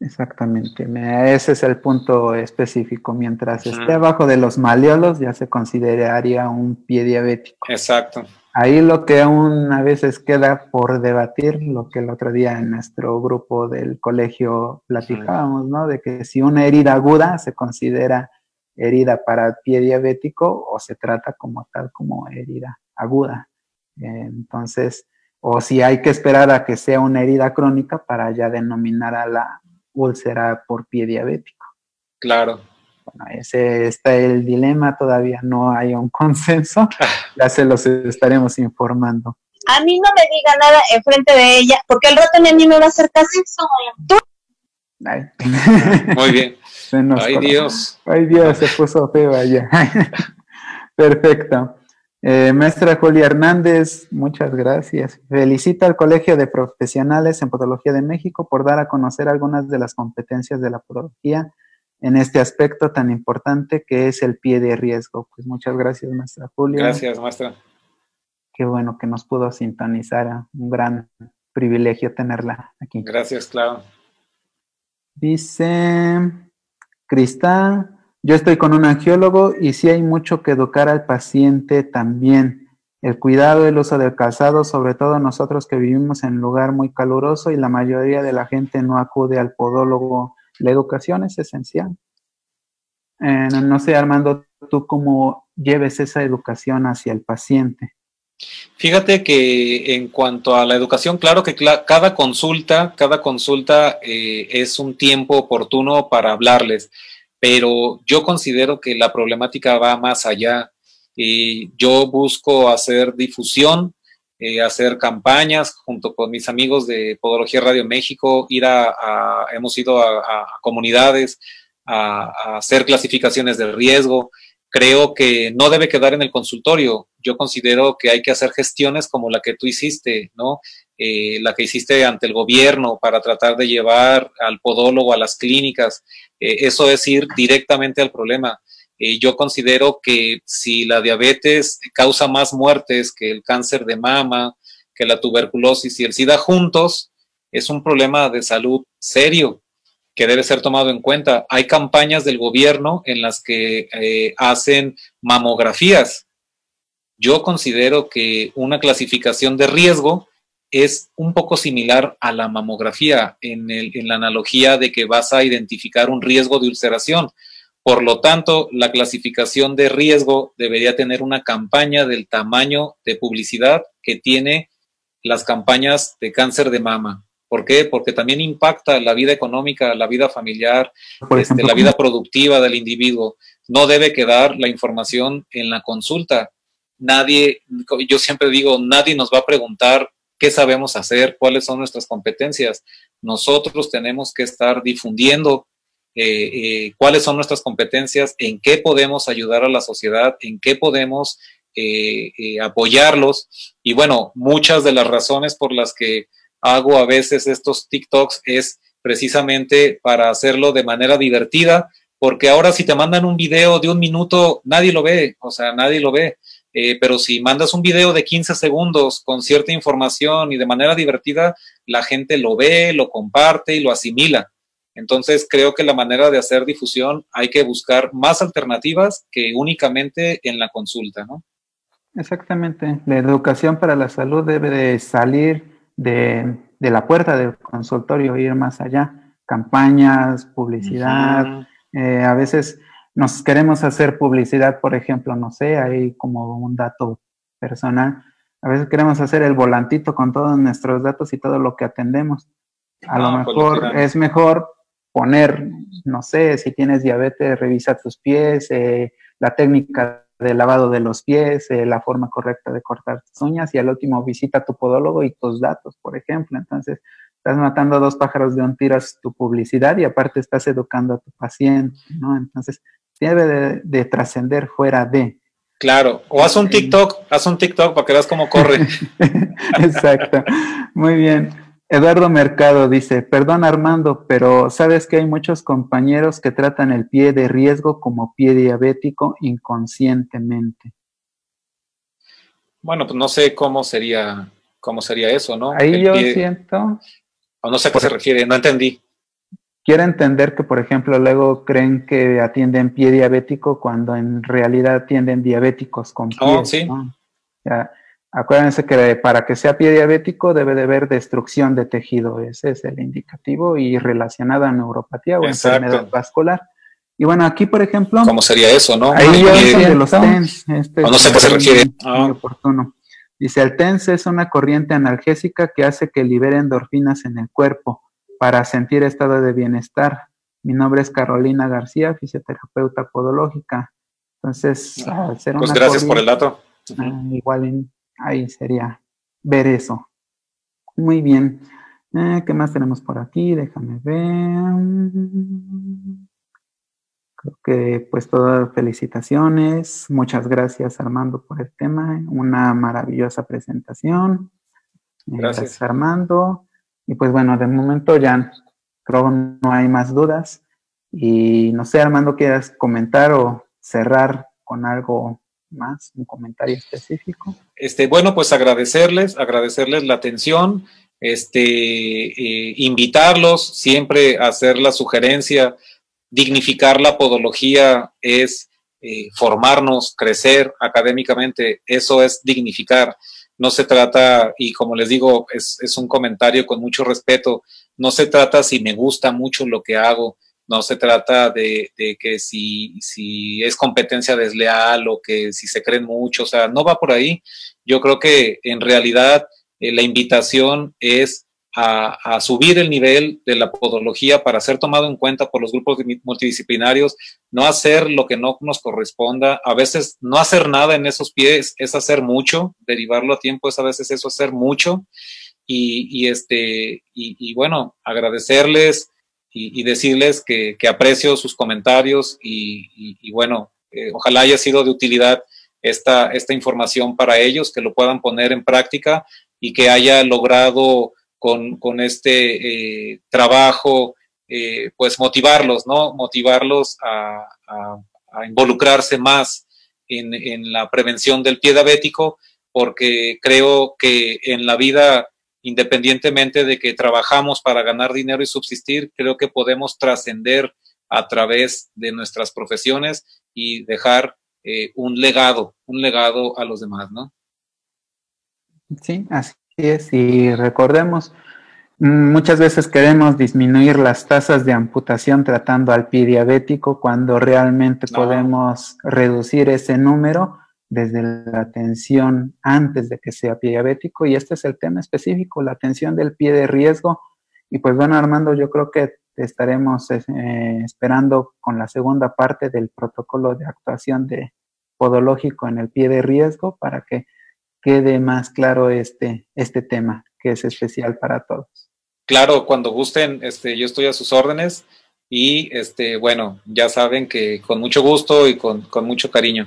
Speaker 1: Exactamente, ese es el punto específico. Mientras esté abajo de los maleolos, ya se consideraría un pie diabético.
Speaker 3: Exacto.
Speaker 1: Ahí lo que aún a veces queda por debatir, lo que el otro día en nuestro grupo del colegio platicábamos, ¿no? De que si una herida aguda se considera herida para pie diabético o se trata como tal como herida aguda. Entonces, o si hay que esperar a que sea una herida crónica para ya denominar a la úlcera por pie diabético.
Speaker 3: Claro.
Speaker 1: Bueno, ese está el dilema, todavía no hay un consenso, ya se los estaremos informando.
Speaker 2: A mí no me diga nada enfrente de ella, porque el rato a mí me va a hacer casi eso.
Speaker 3: Muy bien. Ay Dios.
Speaker 1: Ay Dios, se puso feo allá. Perfecto. Eh, maestra Julia Hernández, muchas gracias. Felicita al Colegio de Profesionales en Podología de México por dar a conocer algunas de las competencias de la podología en este aspecto tan importante que es el pie de riesgo. Pues muchas gracias, maestra Julia.
Speaker 3: Gracias, maestra.
Speaker 1: Qué bueno que nos pudo sintonizar. Un gran privilegio tenerla aquí.
Speaker 3: Gracias, claro.
Speaker 1: Dice Cristal, yo estoy con un angiólogo y sí hay mucho que educar al paciente también. El cuidado, el uso del calzado, sobre todo nosotros que vivimos en un lugar muy caluroso y la mayoría de la gente no acude al podólogo la educación es esencial. Eh, no sé, Armando, tú cómo lleves esa educación hacia el paciente.
Speaker 3: Fíjate que en cuanto a la educación, claro que cada consulta, cada consulta eh, es un tiempo oportuno para hablarles, pero yo considero que la problemática va más allá. Yo busco hacer difusión eh, hacer campañas junto con mis amigos de Podología Radio México, ir a, hemos ido a, comunidades a, hacer clasificaciones de riesgo. Creo que no debe quedar en el consultorio. Yo considero que hay que hacer gestiones como la que tú hiciste, ¿no? Eh, la que hiciste ante el gobierno para tratar de llevar al podólogo a las clínicas. Eh, eso es ir directamente al problema. Eh, yo considero que si la diabetes causa más muertes que el cáncer de mama, que la tuberculosis y el SIDA juntos, es un problema de salud serio que debe ser tomado en cuenta. Hay campañas del gobierno en las que eh, hacen mamografías. Yo considero que una clasificación de riesgo es un poco similar a la mamografía en, en la analogía de que vas a identificar un riesgo de ulceración. Por lo tanto, la clasificación de riesgo debería tener una campaña del tamaño de publicidad que tiene las campañas de cáncer de mama. ¿Por qué? Porque también impacta la vida económica, la vida familiar, este, la vida productiva del individuo. No debe quedar la información en la consulta. Nadie, yo siempre digo, nadie nos va a preguntar qué sabemos hacer, cuáles son nuestras competencias. Nosotros tenemos que estar difundiendo eh, eh, cuáles son nuestras competencias, en qué podemos ayudar a la sociedad, en qué podemos eh, apoyarlos. Y bueno, muchas de las razones por las que hago a veces estos TikToks es precisamente para hacerlo de manera divertida, porque ahora si te mandan un video de un minuto, nadie lo ve, o sea, nadie lo ve. pero si mandas un video de 15 segundos con cierta información y de manera divertida, la gente lo ve, lo comparte y lo asimila. Entonces creo que la manera de hacer difusión hay que buscar más alternativas que únicamente en la consulta, ¿no?
Speaker 1: Exactamente. La educación para la salud debe de salir de, la puerta del consultorio, ir más allá. Campañas, publicidad. Eh, a veces nos queremos hacer publicidad, por ejemplo, no sé, hay como un dato personal. A veces queremos hacer el volantito con todos nuestros datos y todo lo que atendemos. A lo ah, pues mejor es mejor poner, no sé, si tienes diabetes, revisa tus pies, eh, la técnica de lavado de los pies, eh, la forma correcta de cortar tus uñas y al último visita a tu podólogo y tus datos, por ejemplo. Entonces, estás matando dos pájaros de un tiro, tu publicidad y aparte estás educando a tu paciente, ¿no? Entonces, debe de, trascender fuera de.
Speaker 3: Claro, o haz un TikTok, haz un TikTok para que veas cómo corre.
Speaker 1: Exacto, muy bien. Eduardo Mercado dice, perdón Armando, pero sabes que hay muchos compañeros que tratan el pie de riesgo como pie diabético inconscientemente.
Speaker 3: Bueno, pues no sé cómo sería, cómo sería eso, ¿no?
Speaker 1: Ahí yo siento.
Speaker 3: O no sé a qué se refiere, no entendí.
Speaker 1: Quiero entender que, por ejemplo, luego creen que atienden pie diabético cuando en realidad atienden diabéticos con oh,
Speaker 3: pie. sí.
Speaker 1: Acuérdense que para que sea pie diabético debe de haber destrucción de tejido, ese es el indicativo y relacionada a neuropatía o enfermedad vascular. Y bueno, aquí por ejemplo...
Speaker 3: ¿Cómo sería eso, no?
Speaker 1: Ahí de los TENS.
Speaker 3: Este no sé qué se refiere.
Speaker 1: Ah. oportuno. Dice, el TENS es una corriente analgésica que hace que libere endorfinas en el cuerpo para sentir estado de bienestar. Mi nombre es Carolina García, fisioterapeuta podológica. Entonces,
Speaker 3: ah, pues gracias por el dato.
Speaker 1: Ah, igual en ahí sería ver eso. Muy bien. Eh, ¿Qué más tenemos por aquí? Déjame ver. Creo que pues todas felicitaciones. Muchas gracias Armando por el tema. Una maravillosa presentación.
Speaker 3: Gracias.
Speaker 1: Armando. Y pues bueno, de momento ya creo no hay más dudas. Y no sé, Armando, ¿quieres comentar o cerrar con algo más, un comentario específico.
Speaker 3: Este, bueno, pues agradecerles, agradecerles la atención, este, eh, invitarlos siempre a hacer la sugerencia, dignificar la podología es eh, formarnos, crecer académicamente, eso es dignificar. No se trata, y como les digo, es, es un comentario con mucho respeto, no se trata si me gusta mucho lo que hago, no se trata de, que si, si, es competencia desleal o que si se creen mucho, o sea, no va por ahí. Yo creo que en realidad eh, la invitación es a, subir el nivel de la podología para ser tomado en cuenta por los grupos multidisciplinarios, no hacer lo que no nos corresponda, a veces no hacer nada en esos pies es hacer mucho, derivarlo a tiempo es a veces eso hacer mucho. Y, este, y bueno, agradecerles y, decirles que, aprecio sus comentarios y, bueno, eh, ojalá haya sido de utilidad esta, esta información para ellos, que lo puedan poner en práctica y que haya logrado con, este eh, trabajo, eh, pues motivarlos, ¿no? Motivarlos a, involucrarse más en, en, la prevención del pie diabético, porque creo que en la vida independientemente de que trabajamos para ganar dinero y subsistir, creo que podemos trascender a través de nuestras profesiones y dejar eh, un legado, un legado a los demás, ¿no?
Speaker 1: Sí, así es. Y recordemos, muchas veces queremos disminuir las tasas de amputación tratando al pie diabético cuando realmente podemos reducir ese número desde la atención antes de que sea pie diabético y este es el tema específico, la atención del pie de riesgo. Y pues bueno, Armando, yo creo que estaremos eh, esperando con la segunda parte del protocolo de actuación de podológico en el pie de riesgo para que quede más claro este, este tema que es especial para todos.
Speaker 3: Claro, cuando gusten, este, yo estoy a sus órdenes y este, bueno, ya saben que con mucho gusto y con, con mucho cariño.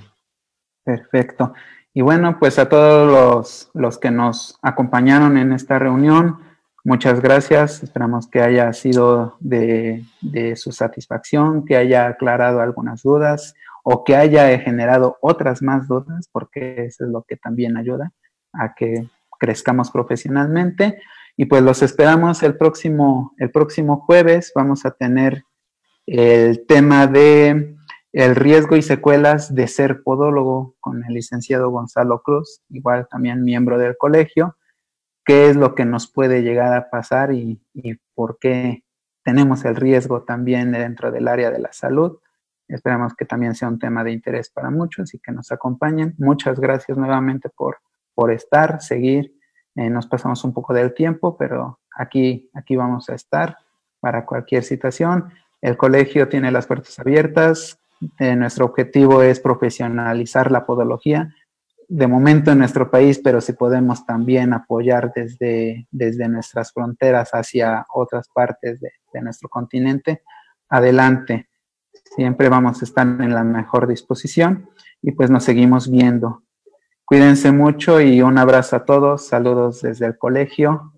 Speaker 1: Perfecto. Y bueno, pues a todos los, que nos acompañaron en esta reunión, muchas gracias. Esperamos que haya sido de, su satisfacción, que haya aclarado algunas dudas o que haya generado otras más dudas, porque eso es lo que también ayuda a que crezcamos profesionalmente. Y pues los esperamos el próximo, el próximo jueves. Vamos a tener el tema de el riesgo y secuelas de ser podólogo con el licenciado Gonzalo Cruz, igual también miembro del colegio, qué es lo que nos puede llegar a pasar y, por qué tenemos el riesgo también dentro del área de la salud. Esperamos que también sea un tema de interés para muchos y que nos acompañen. Muchas gracias nuevamente por, por estar, seguir. Eh, nos pasamos un poco del tiempo, pero aquí, aquí vamos a estar para cualquier situación. El colegio tiene las puertas abiertas. Eh, nuestro objetivo es profesionalizar la podología. De momento en nuestro país, pero si podemos también apoyar desde, desde nuestras fronteras hacia otras partes de, de nuestro continente, adelante. Siempre vamos a estar en la mejor disposición y pues nos seguimos viendo. Cuídense mucho y un abrazo a todos. Saludos desde el colegio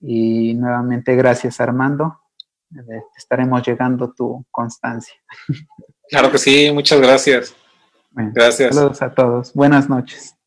Speaker 1: y nuevamente gracias Armando. Estaremos llegando tu constancia.
Speaker 3: Claro que sí, muchas gracias. gracias.
Speaker 1: Saludos a todos. Buenas noches.